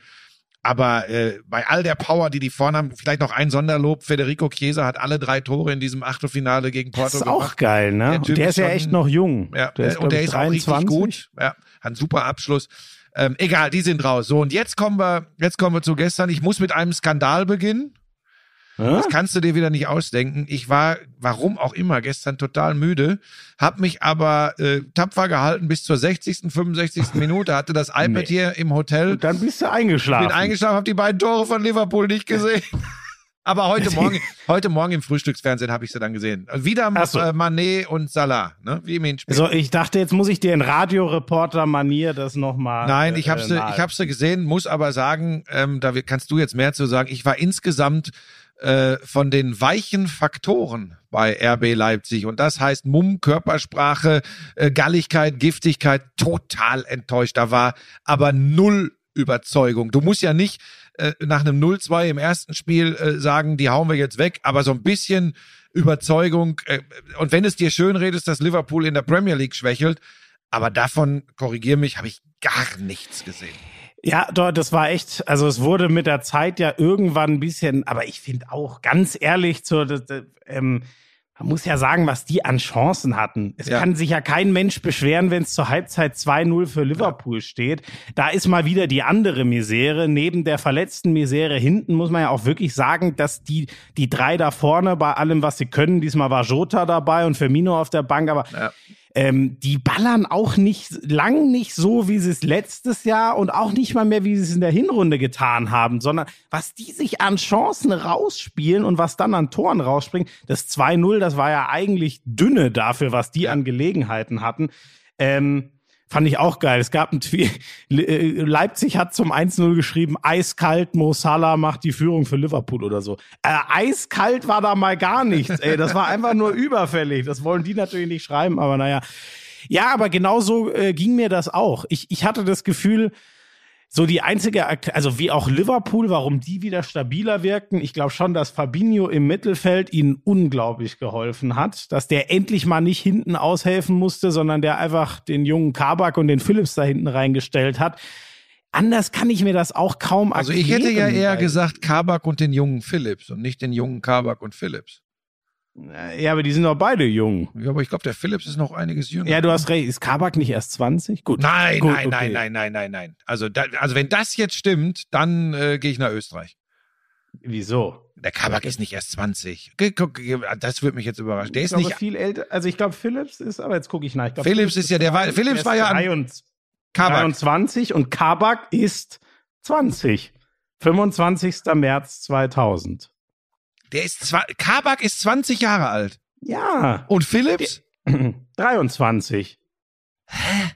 Aber äh, bei all der Power, die die vorne haben, vielleicht noch ein Sonderlob. Federico Chiesa hat alle drei Tore in diesem Achtelfinale gegen das Porto ist auch gemacht. geil, ne? Der der ist ist ja schon- echt noch jung. Ja, der ist, und der ist auch richtig 23. gut. Ja, hat einen super Abschluss. Ähm, egal, die sind raus. So, und jetzt kommen wir, jetzt kommen wir zu gestern. Ich muss mit einem Skandal beginnen. Das kannst du dir wieder nicht ausdenken. Ich war, warum auch immer, gestern total müde, hab mich aber äh, tapfer gehalten bis zur 60., 65. Minute, hatte das iPad Nee. hier im Hotel. Und dann bist du eingeschlafen. Bin eingeschlafen, habe die beiden Tore von Liverpool nicht gesehen. Aber heute Morgen, heute Morgen im Frühstücksfernsehen habe ich sie dann gesehen. Wieder so. äh, Mané und Salah, ne? Wie im Hinspiel. so, ich dachte, jetzt muss ich dir in Radioreporter-Manier das nochmal. Nein, ich habe äh, sie, ich habe sie gesehen, muss aber sagen, ähm, da kannst du jetzt mehr zu sagen. Ich war insgesamt äh, von den weichen Faktoren bei RB Leipzig und das heißt Mumm, Körpersprache, äh, Galligkeit, Giftigkeit, total enttäuscht. Da war aber null Überzeugung. Du musst ja nicht äh, nach einem 0-2 im ersten Spiel äh, sagen, die hauen wir jetzt weg, aber so ein bisschen Überzeugung. Äh, und wenn es dir schön redest, dass Liverpool in der Premier League schwächelt, aber davon, korrigier mich, habe ich gar nichts gesehen. Ja, das war echt, also es wurde mit der Zeit ja irgendwann ein bisschen, aber ich finde auch ganz ehrlich, das, ähm, man muss ja sagen, was die an Chancen hatten. Es Ja. kann sich ja kein Mensch beschweren, wenn es zur Halbzeit 2-0 für Liverpool steht. Da ist mal wieder die andere Misere. Neben der verletzten Misere hinten muss man ja auch wirklich sagen, dass die, die drei da vorne bei allem, was sie können, diesmal war Jota dabei und Firmino auf der Bank, aber Ja. Ähm, die ballern auch nicht lang nicht so, wie sie es letztes Jahr und auch nicht mal mehr, wie sie es in der Hinrunde getan haben, sondern was die sich an Chancen rausspielen und was dann an Toren rausspringen. Das 2-0, das war ja eigentlich dünne dafür, was die an Gelegenheiten hatten. Ähm, Fand ich auch geil. Es gab ein Tweet. Äh, Leipzig hat zum 1-0 geschrieben, eiskalt, Mo Salah macht die Führung für Liverpool oder so. Äh, eiskalt war da mal gar nichts, ey. Das war einfach nur überfällig. Das wollen die natürlich nicht schreiben, aber naja. Ja, aber genauso äh, ging mir das auch. Ich, ich hatte das Gefühl, so die einzige, also wie auch Liverpool, warum die wieder stabiler wirkten. Ich glaube schon, dass Fabinho im Mittelfeld ihnen unglaublich geholfen hat, dass der endlich mal nicht hinten aushelfen musste, sondern der einfach den jungen Kabak und den Phillips da hinten reingestellt hat. Anders kann ich mir das auch kaum Also ich hätte ja erklären, eher gesagt Kabak und den jungen Phillips und nicht den jungen Kabak und Phillips. Ja, aber die sind doch beide jung. Ja, aber ich glaube, der Phillips ist noch einiges jünger. Ja, du hast recht. Ist Kabak nicht erst 20? Gut. Nein, Gut, nein, okay. nein, nein, nein, nein, nein. Also, da, also wenn das jetzt stimmt, dann äh, gehe ich nach Österreich. Wieso? Der Kabak ist nicht erst 20. Ge- guck, ge- Das würde mich jetzt überraschen. Der ist glaube, nicht. viel älter. Also ich glaube, Phillips ist, aber jetzt gucke ich nach. Ich glaub, Phillips ist ja, der war, Phillips ist war ja an 23 Kabak. 23 und Kabak ist 20. 25. März 2000. Der ist zwar, Kabak ist 20 Jahre alt. Ja, Und Phillips? 23. Hä?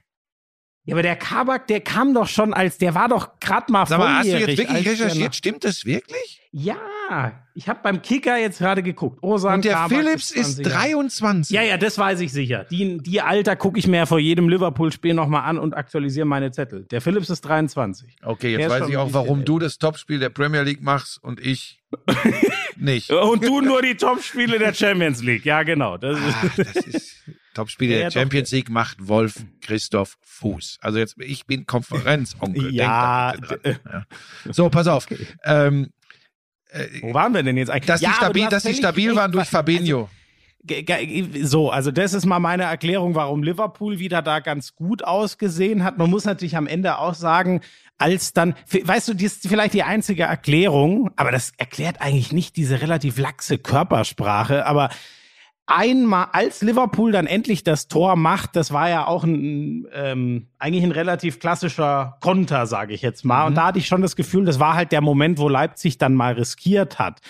Ja, aber der Kabak, der kam doch schon als, der war doch gerade mal Sag mal, hast du jetzt wirklich der recherchiert? Stimmt das wirklich? Ja, ich habe beim Kicker jetzt gerade geguckt. Osan Und der Kabak Phillips ist 20 Jahre. 23. Ja, ja, das weiß ich sicher. Die, die Alter gucke ich mir ja vor jedem Liverpool-Spiel nochmal an und aktualisiere meine Zettel. Der Phillips ist 23. Okay, Der jetzt ist weiß ich auch, warum älter. du das Topspiel der Premier League machst und ich nicht. Und du nur die Top-Spiele der Champions League. Ja, genau. Das Ah, ist, das ist Topspiele der. Champions League macht Wolf Christoph Fuß. Also jetzt, ich bin Konferenzonkel. Ja, ja. So, pass auf. Ähm, äh, wo waren wir denn jetzt eigentlich? dass die Ja, aber stabil, dass die stabil waren durch was- Fabinho. Ge- So, also das ist mal meine Erklärung, warum Liverpool wieder da ganz gut ausgesehen hat. Man muss natürlich am Ende auch sagen, als dann, weißt du, die ist vielleicht die einzige Erklärung, aber das erklärt eigentlich nicht diese relativ laxe Körpersprache, aber einmal, als Liverpool dann endlich das Tor macht, das war ja auch ein, ähm, eigentlich ein relativ klassischer Konter, sage ich jetzt mal. Und da hatte ich schon das Gefühl, das war halt der Moment, wo Leipzig dann mal riskiert hat.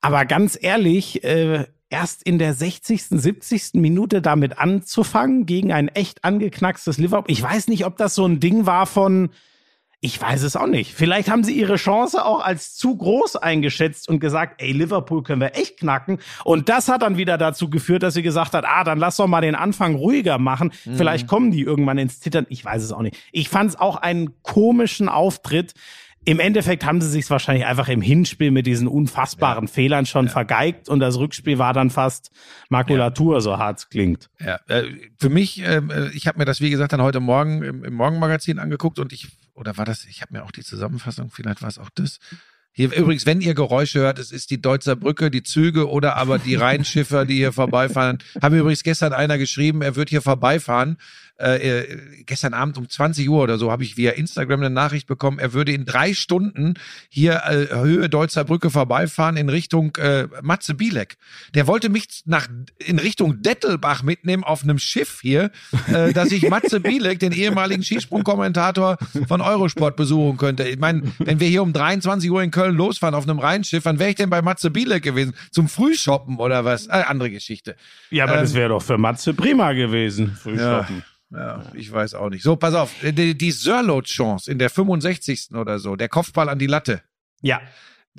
Aber ganz ehrlich, äh, erst in der 60., 70. Minute damit anzufangen gegen ein echt angeknackstes Liverpool. Ich weiß nicht, ob das so ein Ding war von, ich weiß es auch nicht. Vielleicht haben sie ihre Chance auch als zu groß eingeschätzt und gesagt, ey, Liverpool können wir echt knacken. Und das hat dann wieder dazu geführt, dass sie gesagt hat, ah, dann lass doch mal den Anfang ruhiger machen. Vielleicht kommen die irgendwann ins Zittern. Ich weiß es auch nicht. Ich fand es auch einen komischen Auftritt. Im Endeffekt haben sie sich wahrscheinlich einfach im Hinspiel mit diesen unfassbaren Fehlern schon vergeigt und das Rückspiel war dann fast Makulatur, so hart es klingt. Ja, äh, für mich, ähm, äh, ich habe mir das, wie gesagt, dann heute Morgen im, im Morgenmagazin angeguckt und ich, oder war das, ich habe mir auch die Zusammenfassung, vielleicht war es auch das. Hier übrigens, wenn ihr Geräusche hört, es ist die Deutzer Brücke, die Züge oder aber die Rheinschiffer, die hier vorbeifahren. Haben übrigens gestern einer geschrieben, er wird hier vorbeifahren. Äh, äh, gestern Abend um 20 Uhr oder so habe ich via Instagram eine Nachricht bekommen, er würde in drei Stunden hier äh, Höhe Deutzer Brücke vorbeifahren in Richtung äh, Matze Bielek. Der wollte mich nach in Richtung Dettelbach mitnehmen auf einem Schiff hier, äh, dass ich Matze Bielek, den ehemaligen Skisprungkommentator von Eurosport, besuchen könnte. Ich meine, wenn wir hier um 23 Uhr in Köln losfahren auf einem Rheinschiff, wann wäre ich denn bei Matze Bielek gewesen? Zum Frühshoppen oder was? Äh, andere Geschichte. Ja, aber Ähm, das wäre doch für Matze prima gewesen. Frühstoppen. Ja, ich weiß auch nicht. So, pass auf, die, die Sörlot-Chance in der 65. oder so, der Kopfball an die Latte. Ja.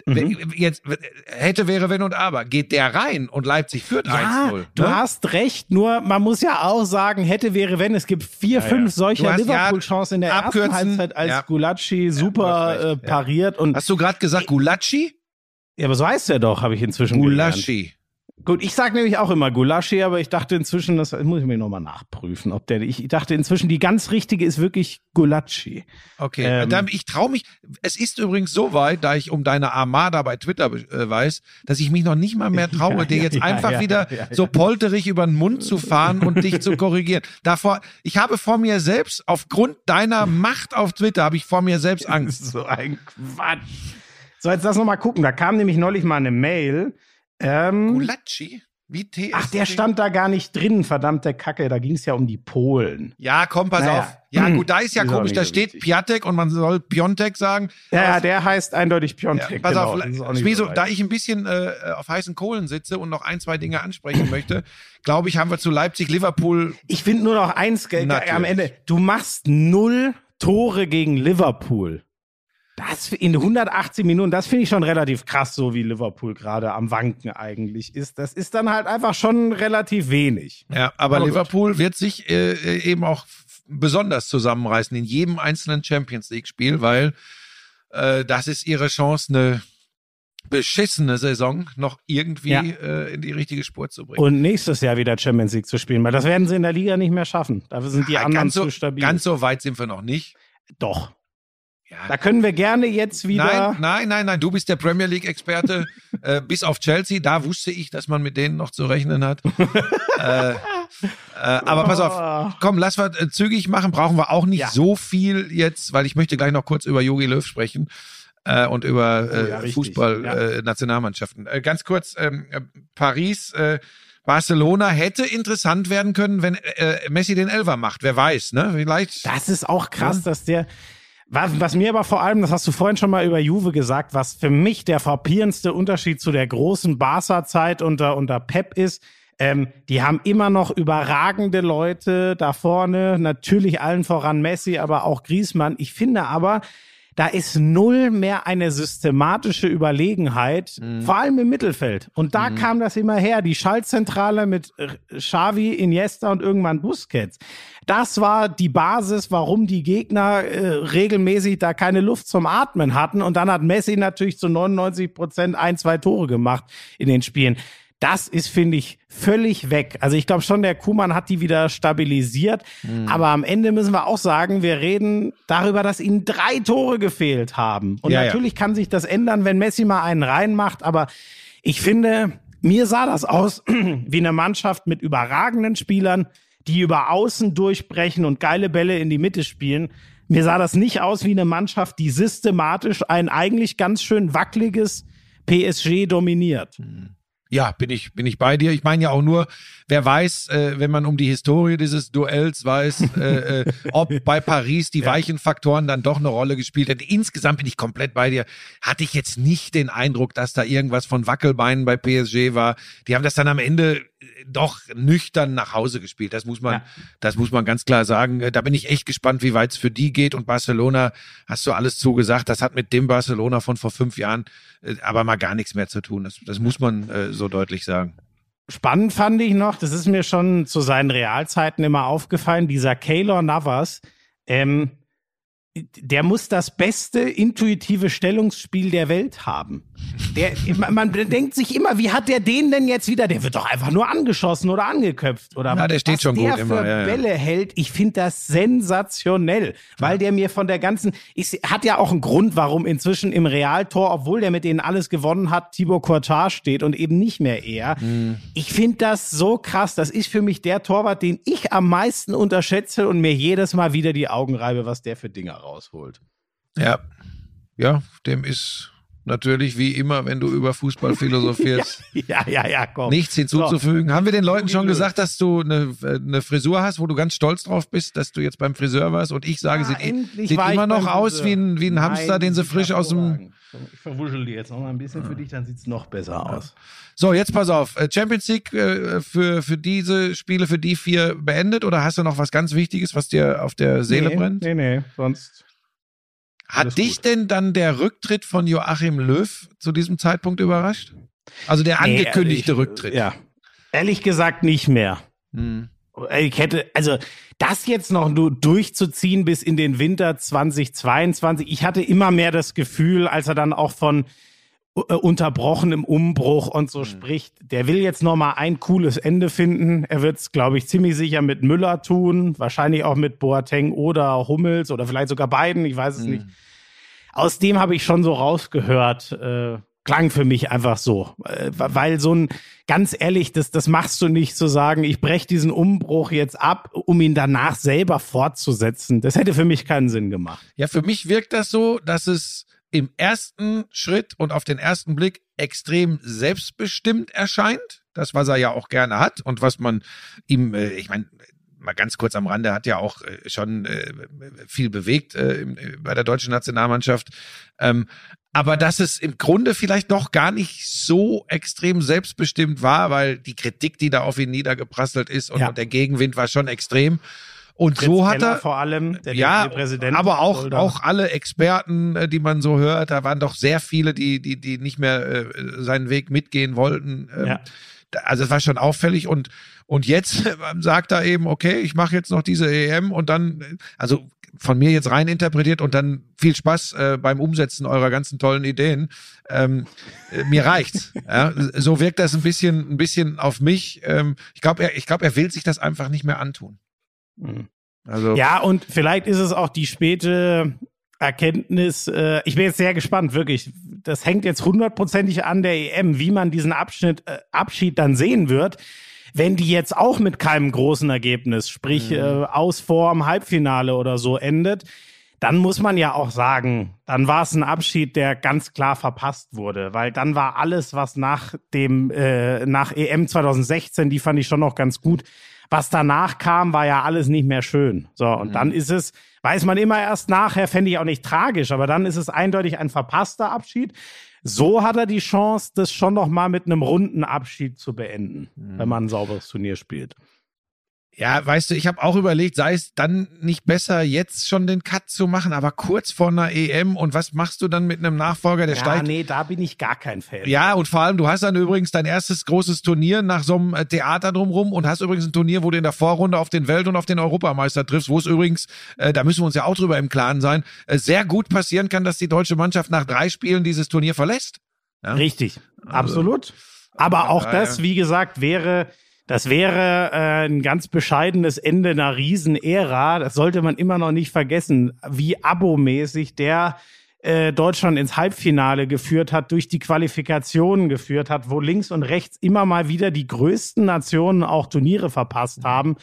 Mhm. Jetzt hätte, wäre, wenn und aber. Geht der rein und Leipzig führt Ja, 1-0. du ne? hast recht, nur man muss ja auch sagen, hätte, wäre, wenn. Es gibt vier, Ja, fünf ja. solcher Du ja, Liverpool-Chancen in der ersten abkürzen. Halbzeit, als Ja. Gulacsi du super äh, ja. pariert. Und, Hast du gerade gesagt Gulacsi? ja, aber so heißt er doch, habe ich inzwischen gelernt. Gulaschi. Gut, ich sage nämlich auch immer Gulaschi, aber ich dachte inzwischen, das muss ich mir nochmal nachprüfen, ob der, ich dachte inzwischen, die ganz richtige ist wirklich Gulacsi. Okay, Ähm. dann, ich traue mich. Es ist übrigens so weit, da ich um deine Armada bei Twitter äh, weiß, dass ich mich noch nicht mal mehr traue, Ja, dir jetzt ja, einfach ja, wieder so polterig über den Mund zu fahren und dich zu korrigieren. Davor, ich habe vor mir selbst, aufgrund deiner Macht auf Twitter, habe ich vor mir selbst Angst. so ein Quatsch. So, jetzt lass noch mal gucken. Da kam nämlich neulich mal eine Mail. Ähm, Gulacsi? Wie TSG? ach, der stand da gar nicht drin, verdammte Kacke. Da ging es ja um die Polen. Ja, komm, pass Naja. auf. Ja, gut, da ist ja Ist komisch, da so steht. Piatek und man soll Piontek sagen. Ja, ja, der heißt eindeutig Ja, Piontek. pass genau. auf, Das ist auch nicht Schmieso, so da ich ein bisschen äh, auf heißen Kohlen sitze und noch ein, zwei Dinge ansprechen möchte, glaube ich, haben wir zu Leipzig, Liverpool. ich finde nur noch eins ge- Natürlich. am Ende. Du machst null Tore gegen Liverpool. Das in 180 Minuten, das finde ich schon relativ krass, so wie Liverpool gerade am Wanken eigentlich ist. Das ist dann halt einfach schon relativ wenig. Ja, aber, Aber gut. Liverpool wird sich äh, äh, eben auch besonders zusammenreißen in jedem einzelnen Champions League-Spiel, weil äh, das ist ihre Chance, eine beschissene Saison noch irgendwie Ja. äh, in die richtige Spur zu bringen. Und nächstes Jahr wieder Champions League zu spielen, weil das werden sie in der Liga nicht mehr schaffen. Dafür sind die Ja, anderen so, zu stabil. Ganz so weit sind wir noch nicht. Doch. Ja, Da können wir gerne jetzt wieder. Nein, nein, nein, nein, du bist der Premier League-Experte. äh, bis auf Chelsea, da wusste ich, dass man mit denen noch zu rechnen hat. äh, äh, aber pass auf, komm, lass wir äh, zügig machen, brauchen wir auch nicht Ja. so viel jetzt, weil ich möchte gleich noch kurz über Jogi Löw sprechen. Äh, und über Oh ja, richtig, Fußball, Nationalmannschaften. Äh, ganz kurz, ähm, äh, Paris, Barcelona hätte interessant werden können, wenn äh, Messi den Elfer macht. Wer weiß, ne? Vielleicht. Das ist auch krass, dass der. Was, was mir aber vor allem, das hast du vorhin schon mal über Juve gesagt, was für mich der frappierendste Unterschied zu der großen Barca-Zeit unter, unter Pep ist, ähm, die haben immer noch überragende Leute da vorne, natürlich allen voran Messi, aber auch Griezmann. Ich finde aber, da ist null mehr eine systematische Überlegenheit, vor allem im Mittelfeld. Und da kam das immer her, die Schaltzentrale mit Xavi, Iniesta und irgendwann Busquets. Das war die Basis, warum die Gegner äh, regelmäßig da keine Luft zum Atmen hatten. Und dann hat Messi natürlich zu 99 Prozent ein, zwei Tore gemacht in den Spielen. Das ist, finde ich, völlig weg. Also ich glaube schon, der Kuhmann hat die wieder stabilisiert. Mhm. Aber am Ende müssen wir auch sagen, wir reden darüber, dass ihnen drei Tore gefehlt haben. Und Ja, ja. natürlich kann sich das ändern, wenn Messi mal einen reinmacht. Aber ich finde, mir sah das aus wie eine Mannschaft mit überragenden Spielern, die über Außen durchbrechen und geile Bälle in die Mitte spielen. Mir sah das nicht aus wie eine Mannschaft, die systematisch ein eigentlich ganz schön wackeliges PSG dominiert. Ja, bin ich, bin ich bei dir. Ich meine ja auch nur, wer weiß, äh, wenn man um die Historie dieses Duells weiß, äh, äh, ob bei Paris die weichen Faktoren dann doch eine Rolle gespielt hätten. Insgesamt bin ich komplett bei dir. Hatte ich jetzt nicht den Eindruck, dass da irgendwas von Wackelbeinen bei PSG war. Die haben das dann am Ende äh, doch nüchtern nach Hause gespielt. Das muss man, Ja. das muss man ganz klar sagen. Äh, Da bin ich echt gespannt, wie weit es für die geht. Und Barcelona, hast du alles zugesagt, das hat mit dem Barcelona von vor fünf Jahren aber mal gar nichts mehr zu tun. Das, das muss man äh, so deutlich sagen. Spannend fand ich noch, das ist mir schon zu seinen Realzeiten immer aufgefallen, dieser Kaylor Navas, ähm, der muss das beste intuitive Stellungsspiel der Welt haben. Der, man, denkt sich immer, wie hat der den denn jetzt wieder? Der wird doch einfach nur angeschossen oder angeköpft oder Ja, der steht was schon der gut immer, für ja, ja. Bälle hält. Ich finde das sensationell, weil der mir von der ganzen, ich, hat ja auch einen Grund, warum inzwischen im Realtor, obwohl der mit denen alles gewonnen hat, Thibaut Courtois steht und eben nicht mehr er. Mhm. Ich finde das so krass. Das ist für mich der Torwart, den ich am meisten unterschätze und mir jedes Mal wieder die Augen reibe, was der für Dinger rausholt. Ja. Ja, dem ist natürlich wie immer, wenn du über Fußball philosophierst, Ja, ja, ja, komm. nichts hinzuzufügen. Haben wir den Leuten schon gesagt, dass du eine, eine Frisur hast, wo du ganz stolz drauf bist, dass du jetzt beim Friseur warst? Und ich sage, Ja, sieht, sieht immer noch aus wie ein, wie ein Hamster, Nein, den sie frisch aus dem. Ich verwuschel die jetzt noch mal ein bisschen für dich, dann sieht's noch besser aus. So, jetzt pass auf. Äh, Champions League äh, für, für diese Spiele, für die vier beendet oder hast du noch was ganz Wichtiges, was dir auf der Seele nee, brennt? Nee, nee, sonst. Hat dich gut. denn dann der Rücktritt von Joachim Löw zu diesem Zeitpunkt überrascht? Also der Nee, angekündigte ehrlich, Rücktritt. Ja. Ehrlich gesagt nicht mehr. Hm. Ich hätte, also das jetzt noch nur durchzuziehen bis in den Winter 2022. Ich hatte immer mehr das Gefühl, als er dann auch von äh, unterbrochenem Umbruch und so spricht, der will jetzt noch mal ein cooles Ende finden. Er wird es, glaube ich, ziemlich sicher mit Müller tun, wahrscheinlich auch mit Boateng oder Hummels oder vielleicht sogar beiden, ich weiß es nicht. Aus dem habe ich schon so rausgehört, äh, klang für mich einfach so, äh, weil so ein ganz ehrlich, das das machst du nicht zu sagen, ich breche diesen Umbruch jetzt ab, um ihn danach selber fortzusetzen. Das hätte für mich keinen Sinn gemacht. Ja, für mich wirkt das so, dass es im ersten Schritt und auf den ersten Blick extrem selbstbestimmt erscheint. Das, was er ja auch gerne hat und was man ihm, äh, ich meine, mal ganz kurz am Rande, hat ja auch äh, schon viel bewegt bei der deutschen Nationalmannschaft. Aber dass es im Grunde vielleicht noch gar nicht so extrem selbstbestimmt war, weil die Kritik, die da auf ihn niedergeprasselt ist und, Ja. und der Gegenwind war schon extrem. Und Fritz so hat Keller er, vor allem, der ja, DFB-Präsident. aber auch, auch alle Experten, äh, die man so hört, da waren doch sehr viele, die, die, die nicht mehr äh, seinen Weg mitgehen wollten. Ähm, Ja. Also es war schon auffällig und, und jetzt sagt er eben, okay, ich mache jetzt noch diese EM und dann, äh, also von mir jetzt rein interpretiert und dann viel Spaß äh, beim Umsetzen eurer ganzen tollen Ideen. Ähm, äh, mir reicht's. ja, so wirkt das ein bisschen, ein bisschen auf mich. Ähm, ich glaube, er, ich glaube, er will sich das einfach nicht mehr antun. Mhm. Also Ja, und vielleicht ist es auch die späte Erkenntnis, äh, ich bin jetzt sehr gespannt, wirklich. Das hängt jetzt hundertprozentig an der EM, wie man diesen Abschnitt, äh, Abschied dann sehen wird. Wenn die jetzt auch mit keinem großen Ergebnis, sprich äh, aus vor dem Halbfinale oder so endet, dann muss man ja auch sagen, dann war es ein Abschied, der ganz klar verpasst wurde, weil dann war alles, was nach dem äh, nach EM 2016, die fand ich schon noch ganz gut, was danach kam, war ja alles nicht mehr schön. So und dann ist es, weiß man immer erst nachher, fände ich auch nicht tragisch, aber dann ist es eindeutig ein verpasster Abschied. So hat er die Chance, das schon noch mal mit einem runden Abschied zu beenden, wenn man ein sauberes Turnier spielt. Ja, weißt du, ich habe auch überlegt, sei es dann nicht besser, jetzt schon den Cut zu machen, aber kurz vor einer EM und was machst du dann mit einem Nachfolger, der Ja, steigt? nee, da bin ich gar kein Fan. Ja, und vor allem, du hast dann übrigens dein erstes großes Turnier nach so einem äh, Theater drumrum und hast übrigens ein Turnier, wo du in der Vorrunde auf den Welt- und auf den Europameister triffst, wo es übrigens, äh, da müssen wir uns ja auch drüber im Klaren sein, äh, sehr gut passieren kann, dass die deutsche Mannschaft nach drei Spielen dieses Turnier verlässt. Ja? Richtig, absolut. Aber auch daher- das, wie gesagt, wäre, das wäre äh, ein ganz bescheidenes Ende einer Riesenära. Das sollte man immer noch nicht vergessen, wie abomäßig der äh, Deutschland ins Halbfinale geführt hat, durch die Qualifikationen geführt hat, wo links und rechts immer mal wieder die größten Nationen auch Turniere verpasst haben.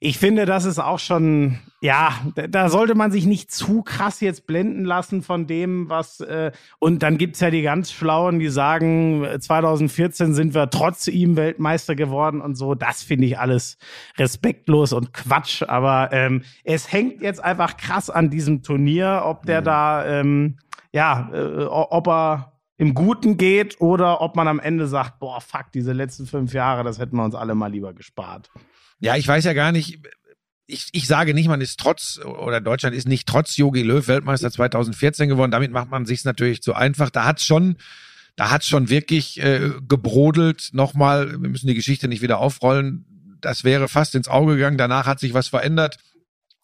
Ich finde, das ist auch schon, ja, da, sollte man sich nicht zu krass jetzt blenden lassen von dem, was, äh, und dann gibt's ja die ganz Schlauen, die sagen, äh, 2014 sind wir trotz ihm Weltmeister geworden und so. Das finde ich alles respektlos und Quatsch, aber ähm, es hängt jetzt einfach krass an diesem Turnier, ob der da, ähm, ja, äh, ob er im Guten geht oder ob man am Ende sagt, boah, fuck, diese letzten fünf Jahre, das hätten wir uns alle mal lieber gespart. Ja, ich weiß ja gar nicht. Ich, ich sage nicht, man ist trotz oder Deutschland ist nicht trotz Jogi Löw Weltmeister 2014 geworden. Damit macht man sich natürlich zu einfach. Da hat's schon, da hat's schon wirklich äh, gebrodelt. Nochmal, wir müssen die Geschichte nicht wieder aufrollen. Das wäre fast ins Auge gegangen. Danach hat sich was verändert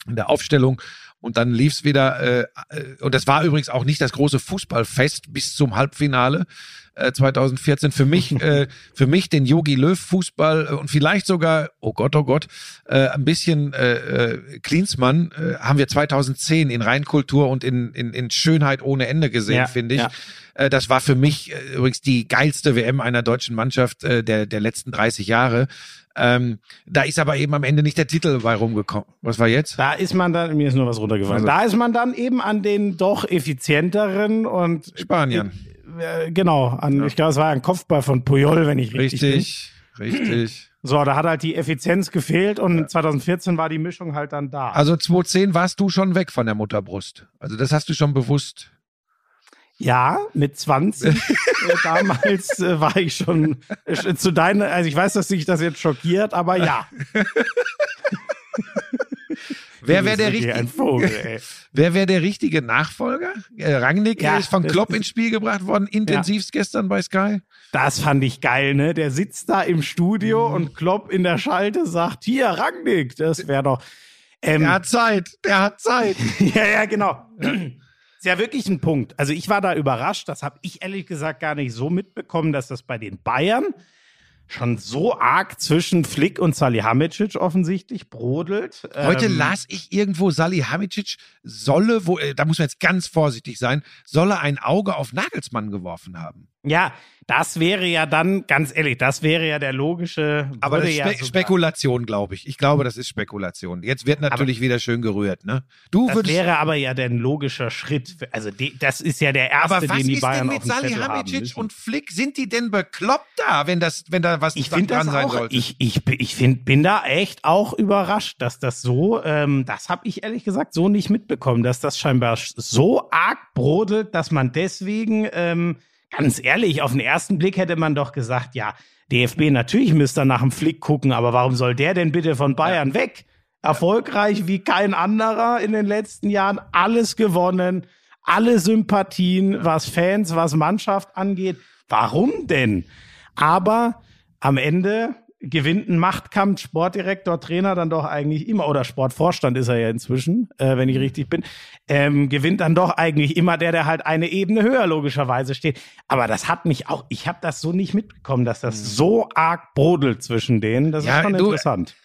in der Aufstellung. Und dann lief's wieder, äh, äh, und das war übrigens auch nicht das große Fußballfest bis zum Halbfinale äh, 2014. Für mich, äh, für mich den Yogi Löw Fußball äh, und vielleicht sogar, oh Gott, oh Gott, äh, ein bisschen äh, äh, Klinsmann äh, haben wir 2010 in Reinkultur und in, in, in Schönheit ohne Ende gesehen, Ja, finde ich. ja. Äh, Das war für mich äh, übrigens die geilste WM einer deutschen Mannschaft äh, der, der letzten 30 Jahre. Ähm, da ist aber eben am Ende nicht der Titel bei rumgekommen. Was war jetzt? Da ist man dann, mir ist nur was runtergefallen. Also- Da ist man dann eben an den doch effizienteren und Spanien. Äh, genau, an, ich glaube, es war ein Kopfball von Puyol, wenn ich richtig, bin. Richtig, richtig. So, da hat halt die Effizienz gefehlt und 2014 war die Mischung halt dann da. Also 2010 warst du schon weg von der Mutterbrust. Also das hast du schon bewusst. Ja, mit 20 äh, damals äh, war ich schon äh, zu deiner, also ich weiß, dass dich das jetzt schockiert, aber ja. Wer wäre der richtige? Vogel. Wer wäre der richtige Nachfolger? Äh, Rangnick Ja, ist von Klopp ins Spiel gebracht worden, intensivst gestern bei Sky. Das fand ich geil, ne? Der sitzt da im Studio Mhm. und Klopp in der Schalte sagt, hier, Rangnick, das wäre doch. Ähm, Der hat Zeit, der hat Zeit. ja, ja, genau. Ist ja wirklich ein Punkt. Also ich war da überrascht, das habe ich ehrlich gesagt gar nicht so mitbekommen, dass das bei den Bayern schon so arg zwischen Flick und Salihamidzic offensichtlich brodelt. Heute Ähm, las ich irgendwo, Salihamidzic solle, wo, äh, da muss man jetzt ganz vorsichtig sein, solle ein Auge auf Nagelsmann geworfen haben. Ja, das wäre ja dann, ganz ehrlich, das wäre ja der logische. Aber das ist ja Spe sogar- Spekulation, glaube ich. Ich glaube, das ist Spekulation. Jetzt wird natürlich wieder schön gerührt, ne? Du Das würdest. wäre aber ja der logischer Schritt. Also die, das ist ja der erste, aber den die Bayern auf dem Zettel haben müssen. und Flick? Sind die denn bekloppt da, wenn das, wenn da was ich dran finde das sein auch, sollte? ich, ich, ich find, bin da echt auch überrascht, dass das so, ähm, das habe ich ehrlich gesagt so nicht mitbekommen, dass das scheinbar so arg brodelt, dass man deswegen, ähm, ganz ehrlich, auf den ersten Blick hätte man doch gesagt, ja, DFB, natürlich müsst ihr nach dem Flick gucken, aber warum soll der denn bitte von Bayern weg? Erfolgreich wie kein anderer in den letzten Jahren, alles gewonnen, alle Sympathien, was Fans, was Mannschaft angeht. Warum denn? Aber am Ende gewinnt ein Machtkampf Sportdirektor, Trainer dann doch eigentlich immer, oder Sportvorstand ist er ja inzwischen, äh, wenn ich richtig bin, ähm, gewinnt dann doch eigentlich immer der, der halt eine Ebene höher logischerweise steht. Aber das hat mich auch, ich habe das so nicht mitbekommen, dass das so arg brodelt zwischen denen. Das Ja, ist schon du, interessant.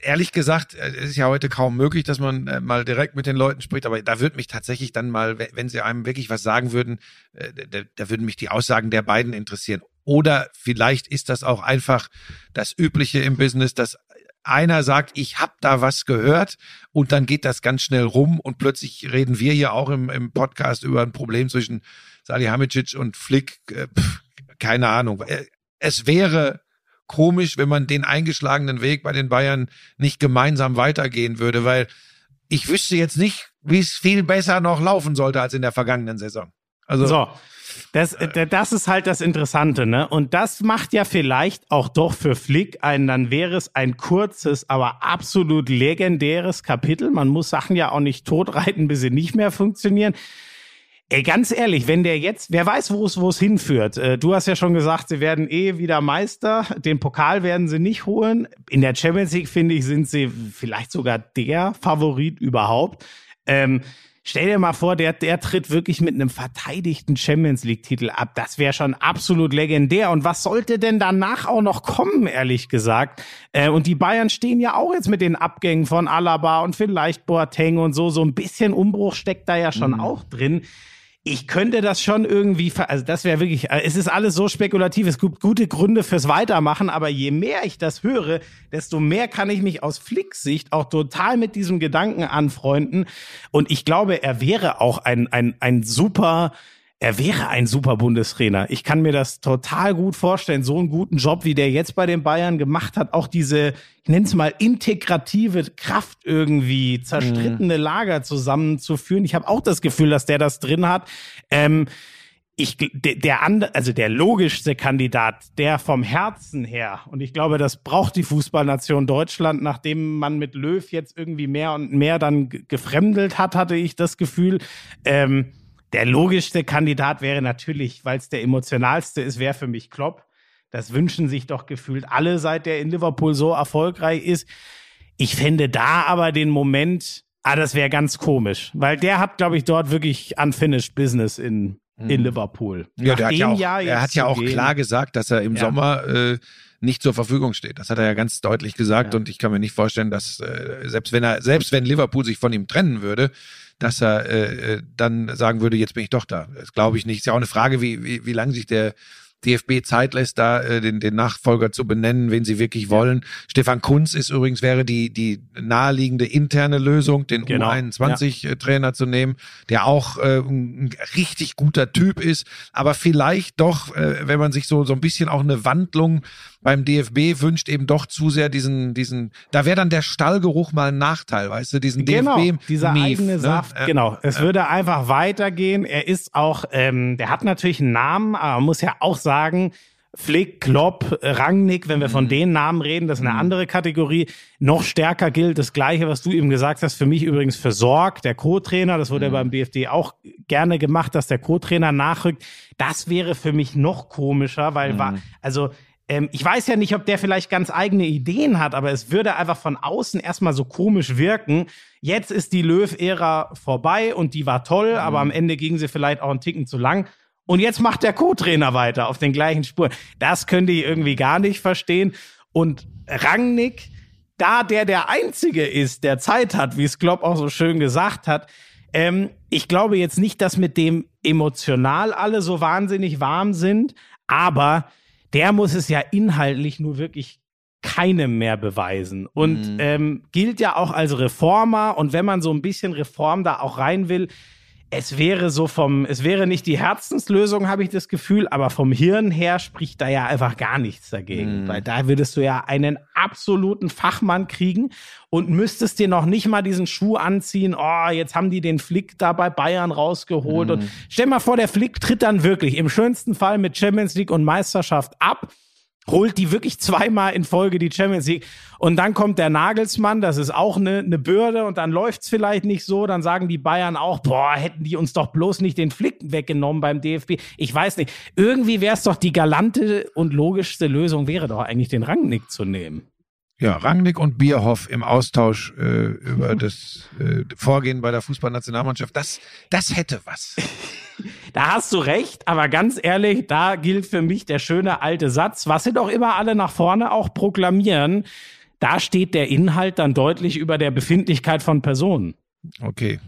ehrlich gesagt, äh, es ist ja heute kaum möglich, dass man äh, mal direkt mit den Leuten spricht, aber da würde mich tatsächlich dann mal, we- wenn sie einem wirklich was sagen würden, äh, da, da würden mich die Aussagen der beiden interessieren. Oder vielleicht ist das auch einfach das Übliche im Business, dass einer sagt, ich habe da was gehört und dann geht das ganz schnell rum und plötzlich reden wir hier auch im, im Podcast über ein Problem zwischen Salihamidzic und Flick. Äh, pff, keine Ahnung. Äh, Es wäre komisch, wenn man den eingeschlagenen Weg bei den Bayern nicht gemeinsam weitergehen würde, weil ich wüsste jetzt nicht, wie es viel besser noch laufen sollte als in der vergangenen Saison. Also So. Das, äh, das ist halt das Interessante, ne? Und das macht ja vielleicht auch doch für Flick ein, dann wäre es ein kurzes, aber absolut legendäres Kapitel. Man muss Sachen ja auch nicht totreiten, bis sie nicht mehr funktionieren. Ey, ganz ehrlich, wenn der jetzt, wer weiß, wo es, wo es hinführt. Äh, Du hast ja schon gesagt, sie werden eh wieder Meister. Den Pokal werden sie nicht holen. In der Champions League, finde ich, sind sie vielleicht sogar der Favorit überhaupt. Ähm, Stell dir mal vor, der, der tritt wirklich mit einem verteidigten Champions League-Titel ab. Das wäre schon absolut legendär. Und was sollte denn danach auch noch kommen, ehrlich gesagt? Äh, und die Bayern stehen ja auch jetzt mit den Abgängen von Alaba und vielleicht Boateng und so. So ein bisschen Umbruch steckt da ja schon auch drin. Ich könnte das schon irgendwie, also das wäre wirklich, äh, es ist alles so spekulativ, es gibt gute Gründe fürs Weitermachen, aber je mehr ich das höre, desto mehr kann ich mich aus Flicks Sicht auch total mit diesem Gedanken anfreunden. Und ich glaube, er wäre auch ein, ein, ein super, er wäre ein super Bundestrainer. Ich kann mir das total gut vorstellen. So einen guten Job, wie der jetzt bei den Bayern gemacht hat, auch diese, ich nenne es mal, integrative Kraft irgendwie, zerstrittene Lager zusammenzuführen. Ich habe auch das Gefühl, dass der das drin hat. Ähm, ich, der, der andere, also der logischste Kandidat, der vom Herzen her, und ich glaube, das braucht die Fußballnation Deutschland, nachdem man mit Löw jetzt irgendwie mehr und mehr dann ge- gefremdelt hat, hatte ich das Gefühl. Ähm, der logischste Kandidat wäre natürlich, weil es der emotionalste ist, wäre für mich Klopp. Das wünschen sich doch gefühlt alle, seit der in Liverpool so erfolgreich ist. Ich fände da aber den Moment Ah, das wäre ganz komisch, weil der hat, glaube ich, dort wirklich unfinished Business in, in Liverpool. Ja, Nach der hat ja auch, Jahr er hat ja auch klar gesagt, dass er im Ja. Sommer äh, nicht zur Verfügung steht. Das hat er ja ganz deutlich gesagt Ja. und ich kann mir nicht vorstellen, dass äh, selbst wenn er, selbst wenn Liverpool sich von ihm trennen würde, dass er äh, äh, dann sagen würde, jetzt bin ich doch da. Das glaube ich nicht. Ist ja auch eine Frage, wie, wie, wie lange sich der DFB Zeit lässt, da äh, den, den Nachfolger zu benennen, wen sie wirklich wollen. Stefan Kunz ist übrigens, wäre die, die naheliegende interne Lösung, den Genau, U21-Trainer zu nehmen, der auch äh, ein richtig guter Typ ist, aber vielleicht doch, äh, wenn man sich so, so ein bisschen auch eine Wandlung beim DFB wünscht, eben doch zu sehr diesen, diesen, da wäre dann der Stallgeruch mal ein Nachteil, weißt du, diesen Genau, DFB. dieser Mief, eigene ne? Saft. Ja. Genau, es würde einfach weitergehen. Er ist auch, ähm, der hat natürlich einen Namen, aber man muss ja auch sagen, Flick, Klopp, Rangnick, wenn wir Mhm. von den Namen reden, das ist eine andere Kategorie. Noch stärker gilt das Gleiche, was du eben gesagt hast. Für mich übrigens für Sorg, der Co-Trainer. Das Mhm. wurde ja beim BFD auch gerne gemacht, dass der Co-Trainer nachrückt. Das wäre für mich noch komischer, weil, Mhm. war, also, ähm, ich weiß ja nicht, ob der vielleicht ganz eigene Ideen hat, aber es würde einfach von außen erstmal so komisch wirken. Jetzt ist die Löw-Ära vorbei und die war toll, aber am Ende ging sie vielleicht auch einen Ticken zu lang. Und jetzt macht der Co-Trainer weiter auf den gleichen Spuren. Das könnte ich irgendwie gar nicht verstehen. Und Rangnick, da der der Einzige ist, der Zeit hat, wie es Klopp auch so schön gesagt hat, ähm, ich glaube jetzt nicht, dass mit dem emotional alle so wahnsinnig warm sind, aber der muss es ja inhaltlich nur wirklich keinem mehr beweisen. Und ähm, gilt ja auch als Reformer. Und wenn man so ein bisschen Reform da auch rein will, es wäre so vom, es wäre nicht die Herzenslösung, habe ich das Gefühl, aber vom Hirn her spricht da ja einfach gar nichts dagegen. Weil da würdest du ja einen absoluten Fachmann kriegen und müsstest dir noch nicht mal diesen Schuh anziehen, oh, jetzt haben die den Flick da bei Bayern rausgeholt. Und stell mal vor, der Flick tritt dann wirklich im schönsten Fall mit Champions League und Meisterschaft ab holt die wirklich zweimal in Folge die Champions League und dann kommt der Nagelsmann, das ist auch eine, eine Bürde und dann läuft's vielleicht nicht so, dann sagen die Bayern auch, boah, hätten die uns doch bloß nicht den Flick weggenommen beim DFB. Ich weiß nicht, irgendwie wäre es doch die galante und logischste Lösung wäre doch eigentlich den Rangnick zu nehmen. Ja, Rangnick und Bierhoff im Austausch äh, über das äh, Vorgehen bei der Fußballnationalmannschaft, das, das hätte was. Da hast du recht, aber ganz ehrlich, da gilt für mich der schöne alte Satz, was sie doch immer alle nach vorne auch proklamieren. Da steht der Inhalt dann deutlich über der Befindlichkeit von Personen. Okay.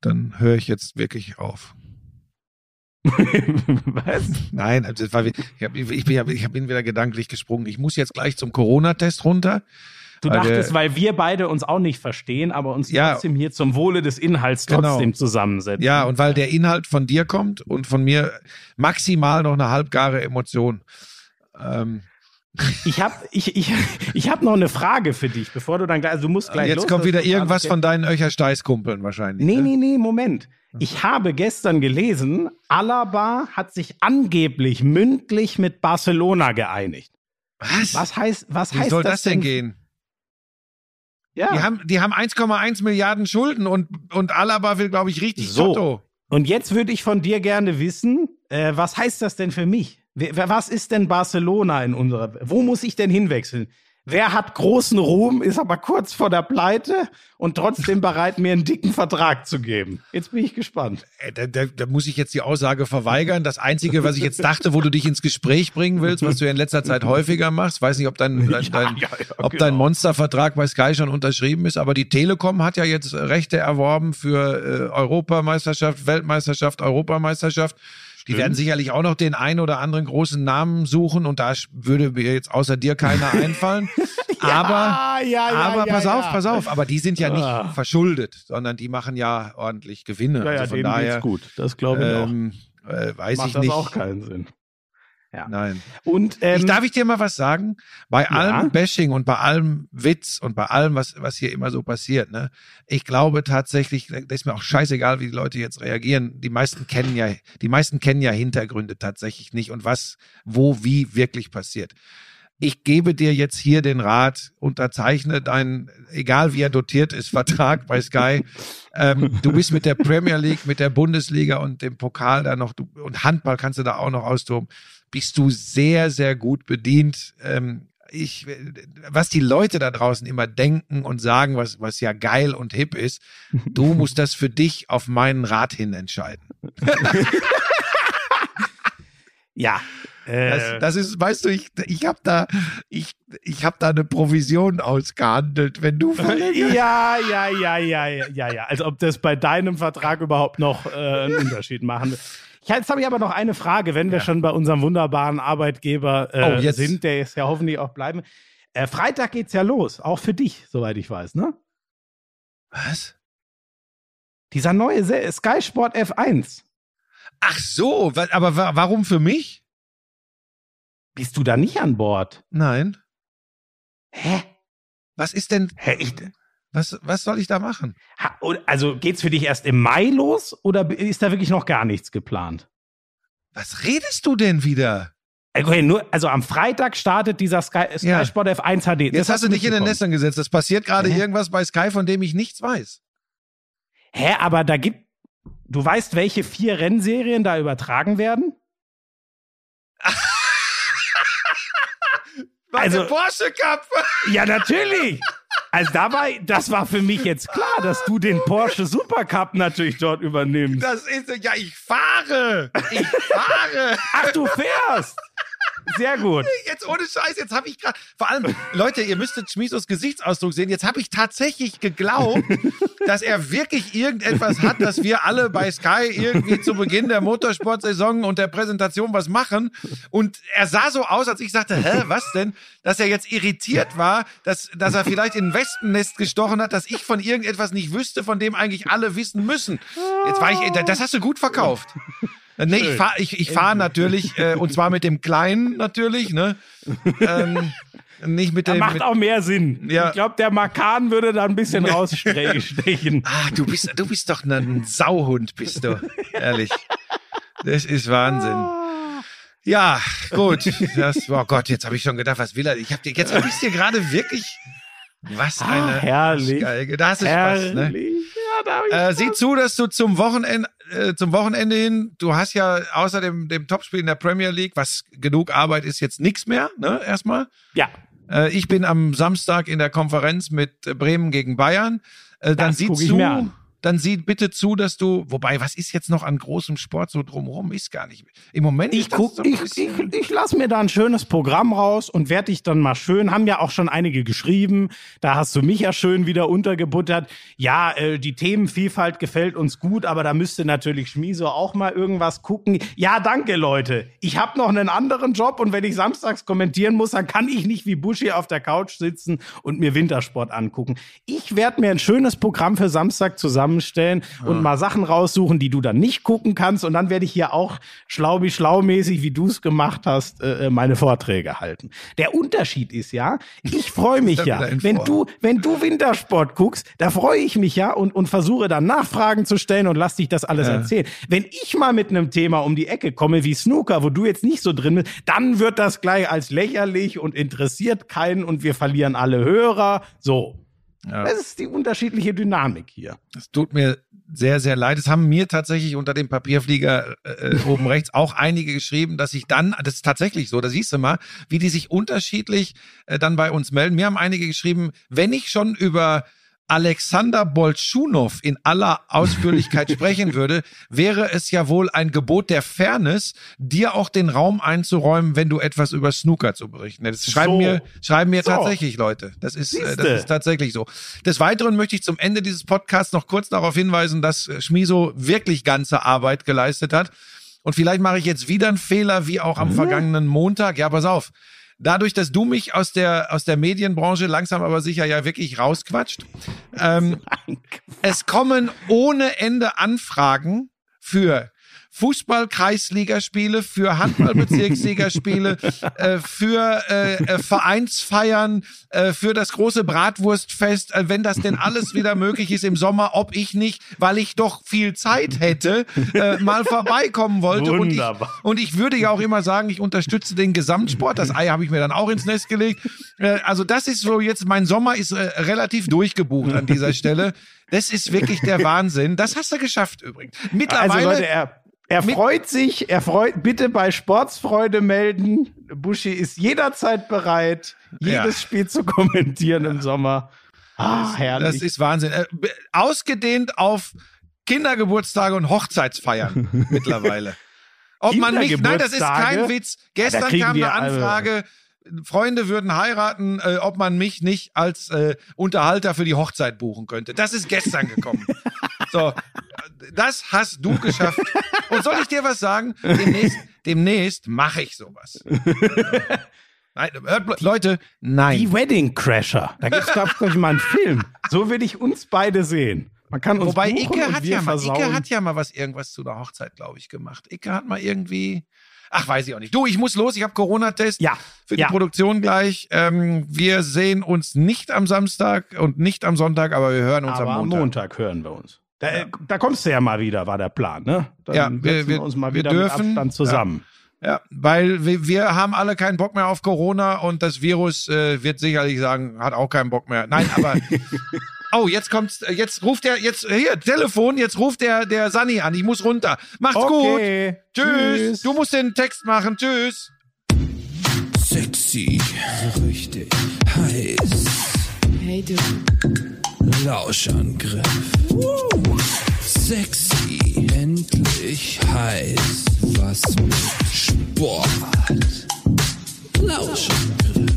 Dann höre ich jetzt wirklich auf. Was? Nein, also war, ich, hab, ich, bin, ich bin wieder gedanklich gesprungen. Ich muss jetzt gleich zum Corona-Test runter. Du Weil dachtest, der- weil wir beide uns auch nicht verstehen, aber uns Ja. trotzdem hier zum Wohle des Inhalts Genau. trotzdem zusammensetzen. Ja, und weil der Inhalt von dir kommt und von mir maximal noch eine halbgare Emotion. Ähm, Ich habe ich, ich, ich hab noch eine Frage für dich, bevor du dann gleich, also du musst gleich jetzt los, kommt das wieder irgendwas von deinen Öcher-Steiß-Kumpeln wahrscheinlich. Nee, ne? nee, nee, Moment. Ich habe gestern gelesen, Alaba hat sich angeblich mündlich mit Barcelona geeinigt. Was? Was heißt, was Wie heißt soll das denn denn? gehen? Ja. Die haben, die haben 1,1 Milliarden Schulden und, und Alaba will, glaube ich, richtig So. Toto. Und jetzt würde ich von dir gerne wissen, äh, was heißt das denn für mich? Was ist denn Barcelona in unserer, wo muss ich denn hinwechseln? Wer hat großen Ruhm, ist aber kurz vor der Pleite und trotzdem bereit, mir einen dicken Vertrag zu geben? Jetzt bin ich gespannt. Äh, Da, da, da muss ich jetzt die Aussage verweigern. Das Einzige, was ich jetzt dachte, wo du dich ins Gespräch bringen willst, was du ja in letzter Zeit häufiger machst, weiß nicht, ob dein, dein, dein, ja, ja, ob genau. dein Monstervertrag bei Sky schon unterschrieben ist, aber die Telekom hat ja jetzt Rechte erworben für äh, Europameisterschaft, Weltmeisterschaft, Europameisterschaft. Die werden sicherlich auch noch den einen oder anderen großen Namen suchen und da würde mir jetzt außer dir keiner einfallen. aber ja, ja, aber pass auf, pass auf, aber die sind ja nicht Ah. verschuldet, sondern die machen ja ordentlich Gewinne. Ja, ja, also von daher gut. Das glaube ich ähm, äh, auch. weiß Macht ich das nicht. auch keinen Sinn. Ja. Nein. Und ähm, ich, darf ich dir mal was sagen? Bei allem Bashing und bei allem Witz und bei allem, was, was hier immer so passiert, ne? Ich glaube tatsächlich, da ist mir auch scheißegal, wie die Leute jetzt reagieren. Die meisten kennen ja, die meisten kennen ja Hintergründe tatsächlich nicht und was, wo, wie wirklich passiert. Ich gebe dir jetzt hier den Rat, unterzeichne deinen, egal wie er dotiert ist, Vertrag bei Sky. Ähm, du bist mit der Premier League, mit der Bundesliga und dem Pokal da noch, du, und Handball kannst du da auch noch austoben bist du sehr, sehr gut bedient. Ähm, ich, was die Leute da draußen immer denken und sagen, was, was ja geil und hip ist, du musst das für dich auf meinen Rat hin entscheiden. Ja. Äh, Das, das ist, weißt du, ich, ich habe da, ich, ich habe da eine Provision ausgehandelt, wenn du verlängerst. ja, ja, ja, ja, ja, ja, ja. Als ob das bei deinem Vertrag überhaupt noch äh, einen Unterschied machen will. Jetzt habe ich aber noch eine Frage, wenn wir schon bei unserem wunderbaren Arbeitgeber äh, Oh, sind, der es ja hoffentlich auch bleiben. Äh, Freitag geht's ja los, auch für dich, soweit ich weiß, ne? Was? Dieser neue Se Sky Sport F1. Ach so, aber wa warum für mich? Bist du da nicht an Bord? Nein. Hä? Was ist denn, Hä? Ich, was, was soll ich da machen? ha, also geht's für dich erst im Mai los oder ist da wirklich noch gar nichts geplant? Was redest du denn wieder? Okay, nur, also am Freitag startet dieser Sky, Sky Ja. Sport F1 HD. Das Jetzt hast du dich in den. Nestern gesetzt. Es passiert gerade Hä? irgendwas bei Sky, von dem ich nichts weiß. Hä, aber da gibt. Du weißt, welche vier Rennserien da übertragen werden? Also- Porsche Cup. Ja, natürlich. Also dabei, das war für mich jetzt klar, dass du den Porsche Supercup natürlich dort übernimmst. Das ist, ja, ich fahre. Ich fahre. Ach, du fährst. Sehr gut. Jetzt ohne Scheiß, jetzt habe ich gerade, vor allem, Leute, ihr müsstet Schmiesos Gesichtsausdruck sehen. Jetzt habe ich tatsächlich geglaubt, dass er wirklich irgendetwas hat, dass wir alle bei Sky irgendwie zu Beginn der Motorsportsaison und der Präsentation was machen. Und er sah so aus, als ich sagte, hä, was denn? Dass er jetzt irritiert war, dass, dass er vielleicht in ein Wespennest gestochen hat, dass ich von irgendetwas nicht wüsste, von dem eigentlich alle wissen müssen. Jetzt war ich, das hast du gut verkauft. Nee, ich fahre ich, ich fahr natürlich, äh, und zwar mit dem Kleinen natürlich, ne? Ähm, nicht mit dem. Macht mit, auch mehr Sinn. Ja. Ich glaube, der Makan würde da ein bisschen rausstechen. ah, du bist, du bist doch ein Sauhund, bist du. Ehrlich. Das ist Wahnsinn. Ja, gut. Das, oh Gott, jetzt habe ich schon gedacht, was will er? Ich hab dir, jetzt habe ich dir gerade wirklich. Was Ah, eine herrlich. Geige. Da hast du Spaß, ne? Herrlich. Ja, da hab ich Äh, Spaß. sieh zu, dass du zum Wochenende, äh, zum Wochenende hin, du hast ja außer dem, dem Topspiel in der Premier League, was genug Arbeit ist, jetzt nichts mehr, ne, erstmal. ja, Äh, ich bin am Samstag in der Konferenz mit Bremen gegen Bayern. Äh, dann Das sieh dann sieh bitte zu, dass du, wobei, was ist jetzt noch an großem Sport so drumherum? Ist gar nicht. Im Moment Ich guck, so ich, ich, ich lass mir da ein schönes Programm raus und werde dich dann mal schön, haben ja auch schon einige geschrieben, da hast du mich ja schön wieder untergebuttert. Ja, äh, die Themenvielfalt gefällt uns gut, aber da müsste natürlich Schmiso auch mal irgendwas gucken. Ja, danke Leute. Ich habe noch einen anderen Job und wenn ich samstags kommentieren muss, dann kann ich nicht wie Buschi auf der Couch sitzen und mir Wintersport angucken. Ich werde mir ein schönes Programm für Samstag zusammenstellen und mal Sachen raussuchen, die du dann nicht gucken kannst und dann werde ich hier auch schlaubi schlaumäßig, wie du es gemacht hast, äh, meine Vorträge halten. Der Unterschied ist ja, ich freue mich ja, wenn du, wenn du Wintersport guckst, da freue ich mich ja und, und versuche dann Nachfragen zu stellen und lass dich das alles Ja. erzählen. Wenn ich mal mit einem Thema um die Ecke komme wie Snooker, wo du jetzt nicht so drin bist, dann wird das gleich als lächerlich und interessiert keinen und wir verlieren alle Hörer. So. Ja. Das ist die unterschiedliche Dynamik hier. Es tut mir sehr, sehr leid. Es haben mir tatsächlich unter dem Papierflieger äh, oben rechts auch einige geschrieben, dass ich dann, das ist tatsächlich so, da siehst du mal, wie die sich unterschiedlich äh, dann bei uns melden. Mir haben einige geschrieben, wenn ich schon über Alexander Bolschunow in aller Ausführlichkeit sprechen würde, wäre es ja wohl ein Gebot der Fairness, dir auch den Raum einzuräumen, wenn du etwas über Snooker zu berichten hättest. Schreiben So. mir, schreiben mir So. tatsächlich Leute. Das ist, äh, das Siehste. ist tatsächlich so. Des Weiteren möchte ich zum Ende dieses Podcasts noch kurz darauf hinweisen, dass äh, Schmiso wirklich ganze Arbeit geleistet hat. Und vielleicht mache ich jetzt wieder einen Fehler, wie auch am vergangenen Montag. Ja, pass auf. Dadurch, dass du mich aus der, aus der Medienbranche langsam aber sicher ja wirklich rausquatscht, ähm, es kommen ohne Ende Anfragen für Fußball-Kreisligaspiele, für Handball-Bezirksligaspiele, äh, für äh, äh, Vereinsfeiern, äh, für das große Bratwurstfest, äh, wenn das denn alles wieder möglich ist im Sommer, ob ich nicht, weil ich doch viel Zeit hätte, äh, mal vorbeikommen wollte. Wunderbar. Und ich, und ich würde ja auch immer sagen, ich unterstütze den Gesamtsport. Das Ei habe ich mir dann auch ins Nest gelegt. Also das ist so jetzt, mein Sommer ist relativ durchgebucht an dieser Stelle. Das ist wirklich der Wahnsinn. Das hast du geschafft übrigens. Mittlerweile, Also Leute, er, Er freut sich, er freut, bitte bei Sportsfreude melden. Buschi ist jederzeit bereit, jedes Ja. Spiel zu kommentieren im Sommer. Ah, herrlich. Das ist Wahnsinn. Äh, ausgedehnt auf Kindergeburtstage und Hochzeitsfeiern mittlerweile. Ob man mich, nein, das ist kein? Witz. Gestern kam die eine Anfrage, Freunde würden heiraten, äh, ob man mich nicht als äh, Unterhalter für die Hochzeit buchen könnte. Das ist gestern gekommen. so, das hast du geschafft. Und soll ich dir was sagen? Demnächst, demnächst mache ich sowas. Nein, hört, Leute, nein. Die Wedding Crasher. Da gibt's glaube ich mal einen Film. So will ich uns beide sehen. Man kann uns Wobei Icke hat, ja mal. Icke hat ja mal was irgendwas zu der Hochzeit, glaube ich, gemacht. Icke hat mal irgendwie. Ach, weiß ich auch nicht. Du, ich muss los. Ich habe Corona-Test ja, für die ja. Produktion gleich. Ähm, wir sehen uns nicht am Samstag und nicht am Sonntag, aber wir hören uns aber am am Montag. Montag hören wir uns. Da, da kommst du ja mal wieder, war der Plan, ne? Dann Ja, setzen wir- wir- uns mal wir wieder dürfen, mit Abstand zusammen. Ja, weil wir, wir haben alle keinen Bock mehr auf Corona und das Virus äh, wird sicherlich sagen, hat auch keinen Bock mehr. Nein, aber oh, jetzt kommt's, äh, jetzt ruft der, jetzt hier Telefon, jetzt ruft der der Sani an. Ich muss runter. Macht's Okay, gut. Tschüss. tschüss. Du musst den Text machen. Tschüss. Sexy, so richtig heiß. Hey du, Lauschangriff. Sexy, endlich heiß. Was mit Sport. Lauschangriff.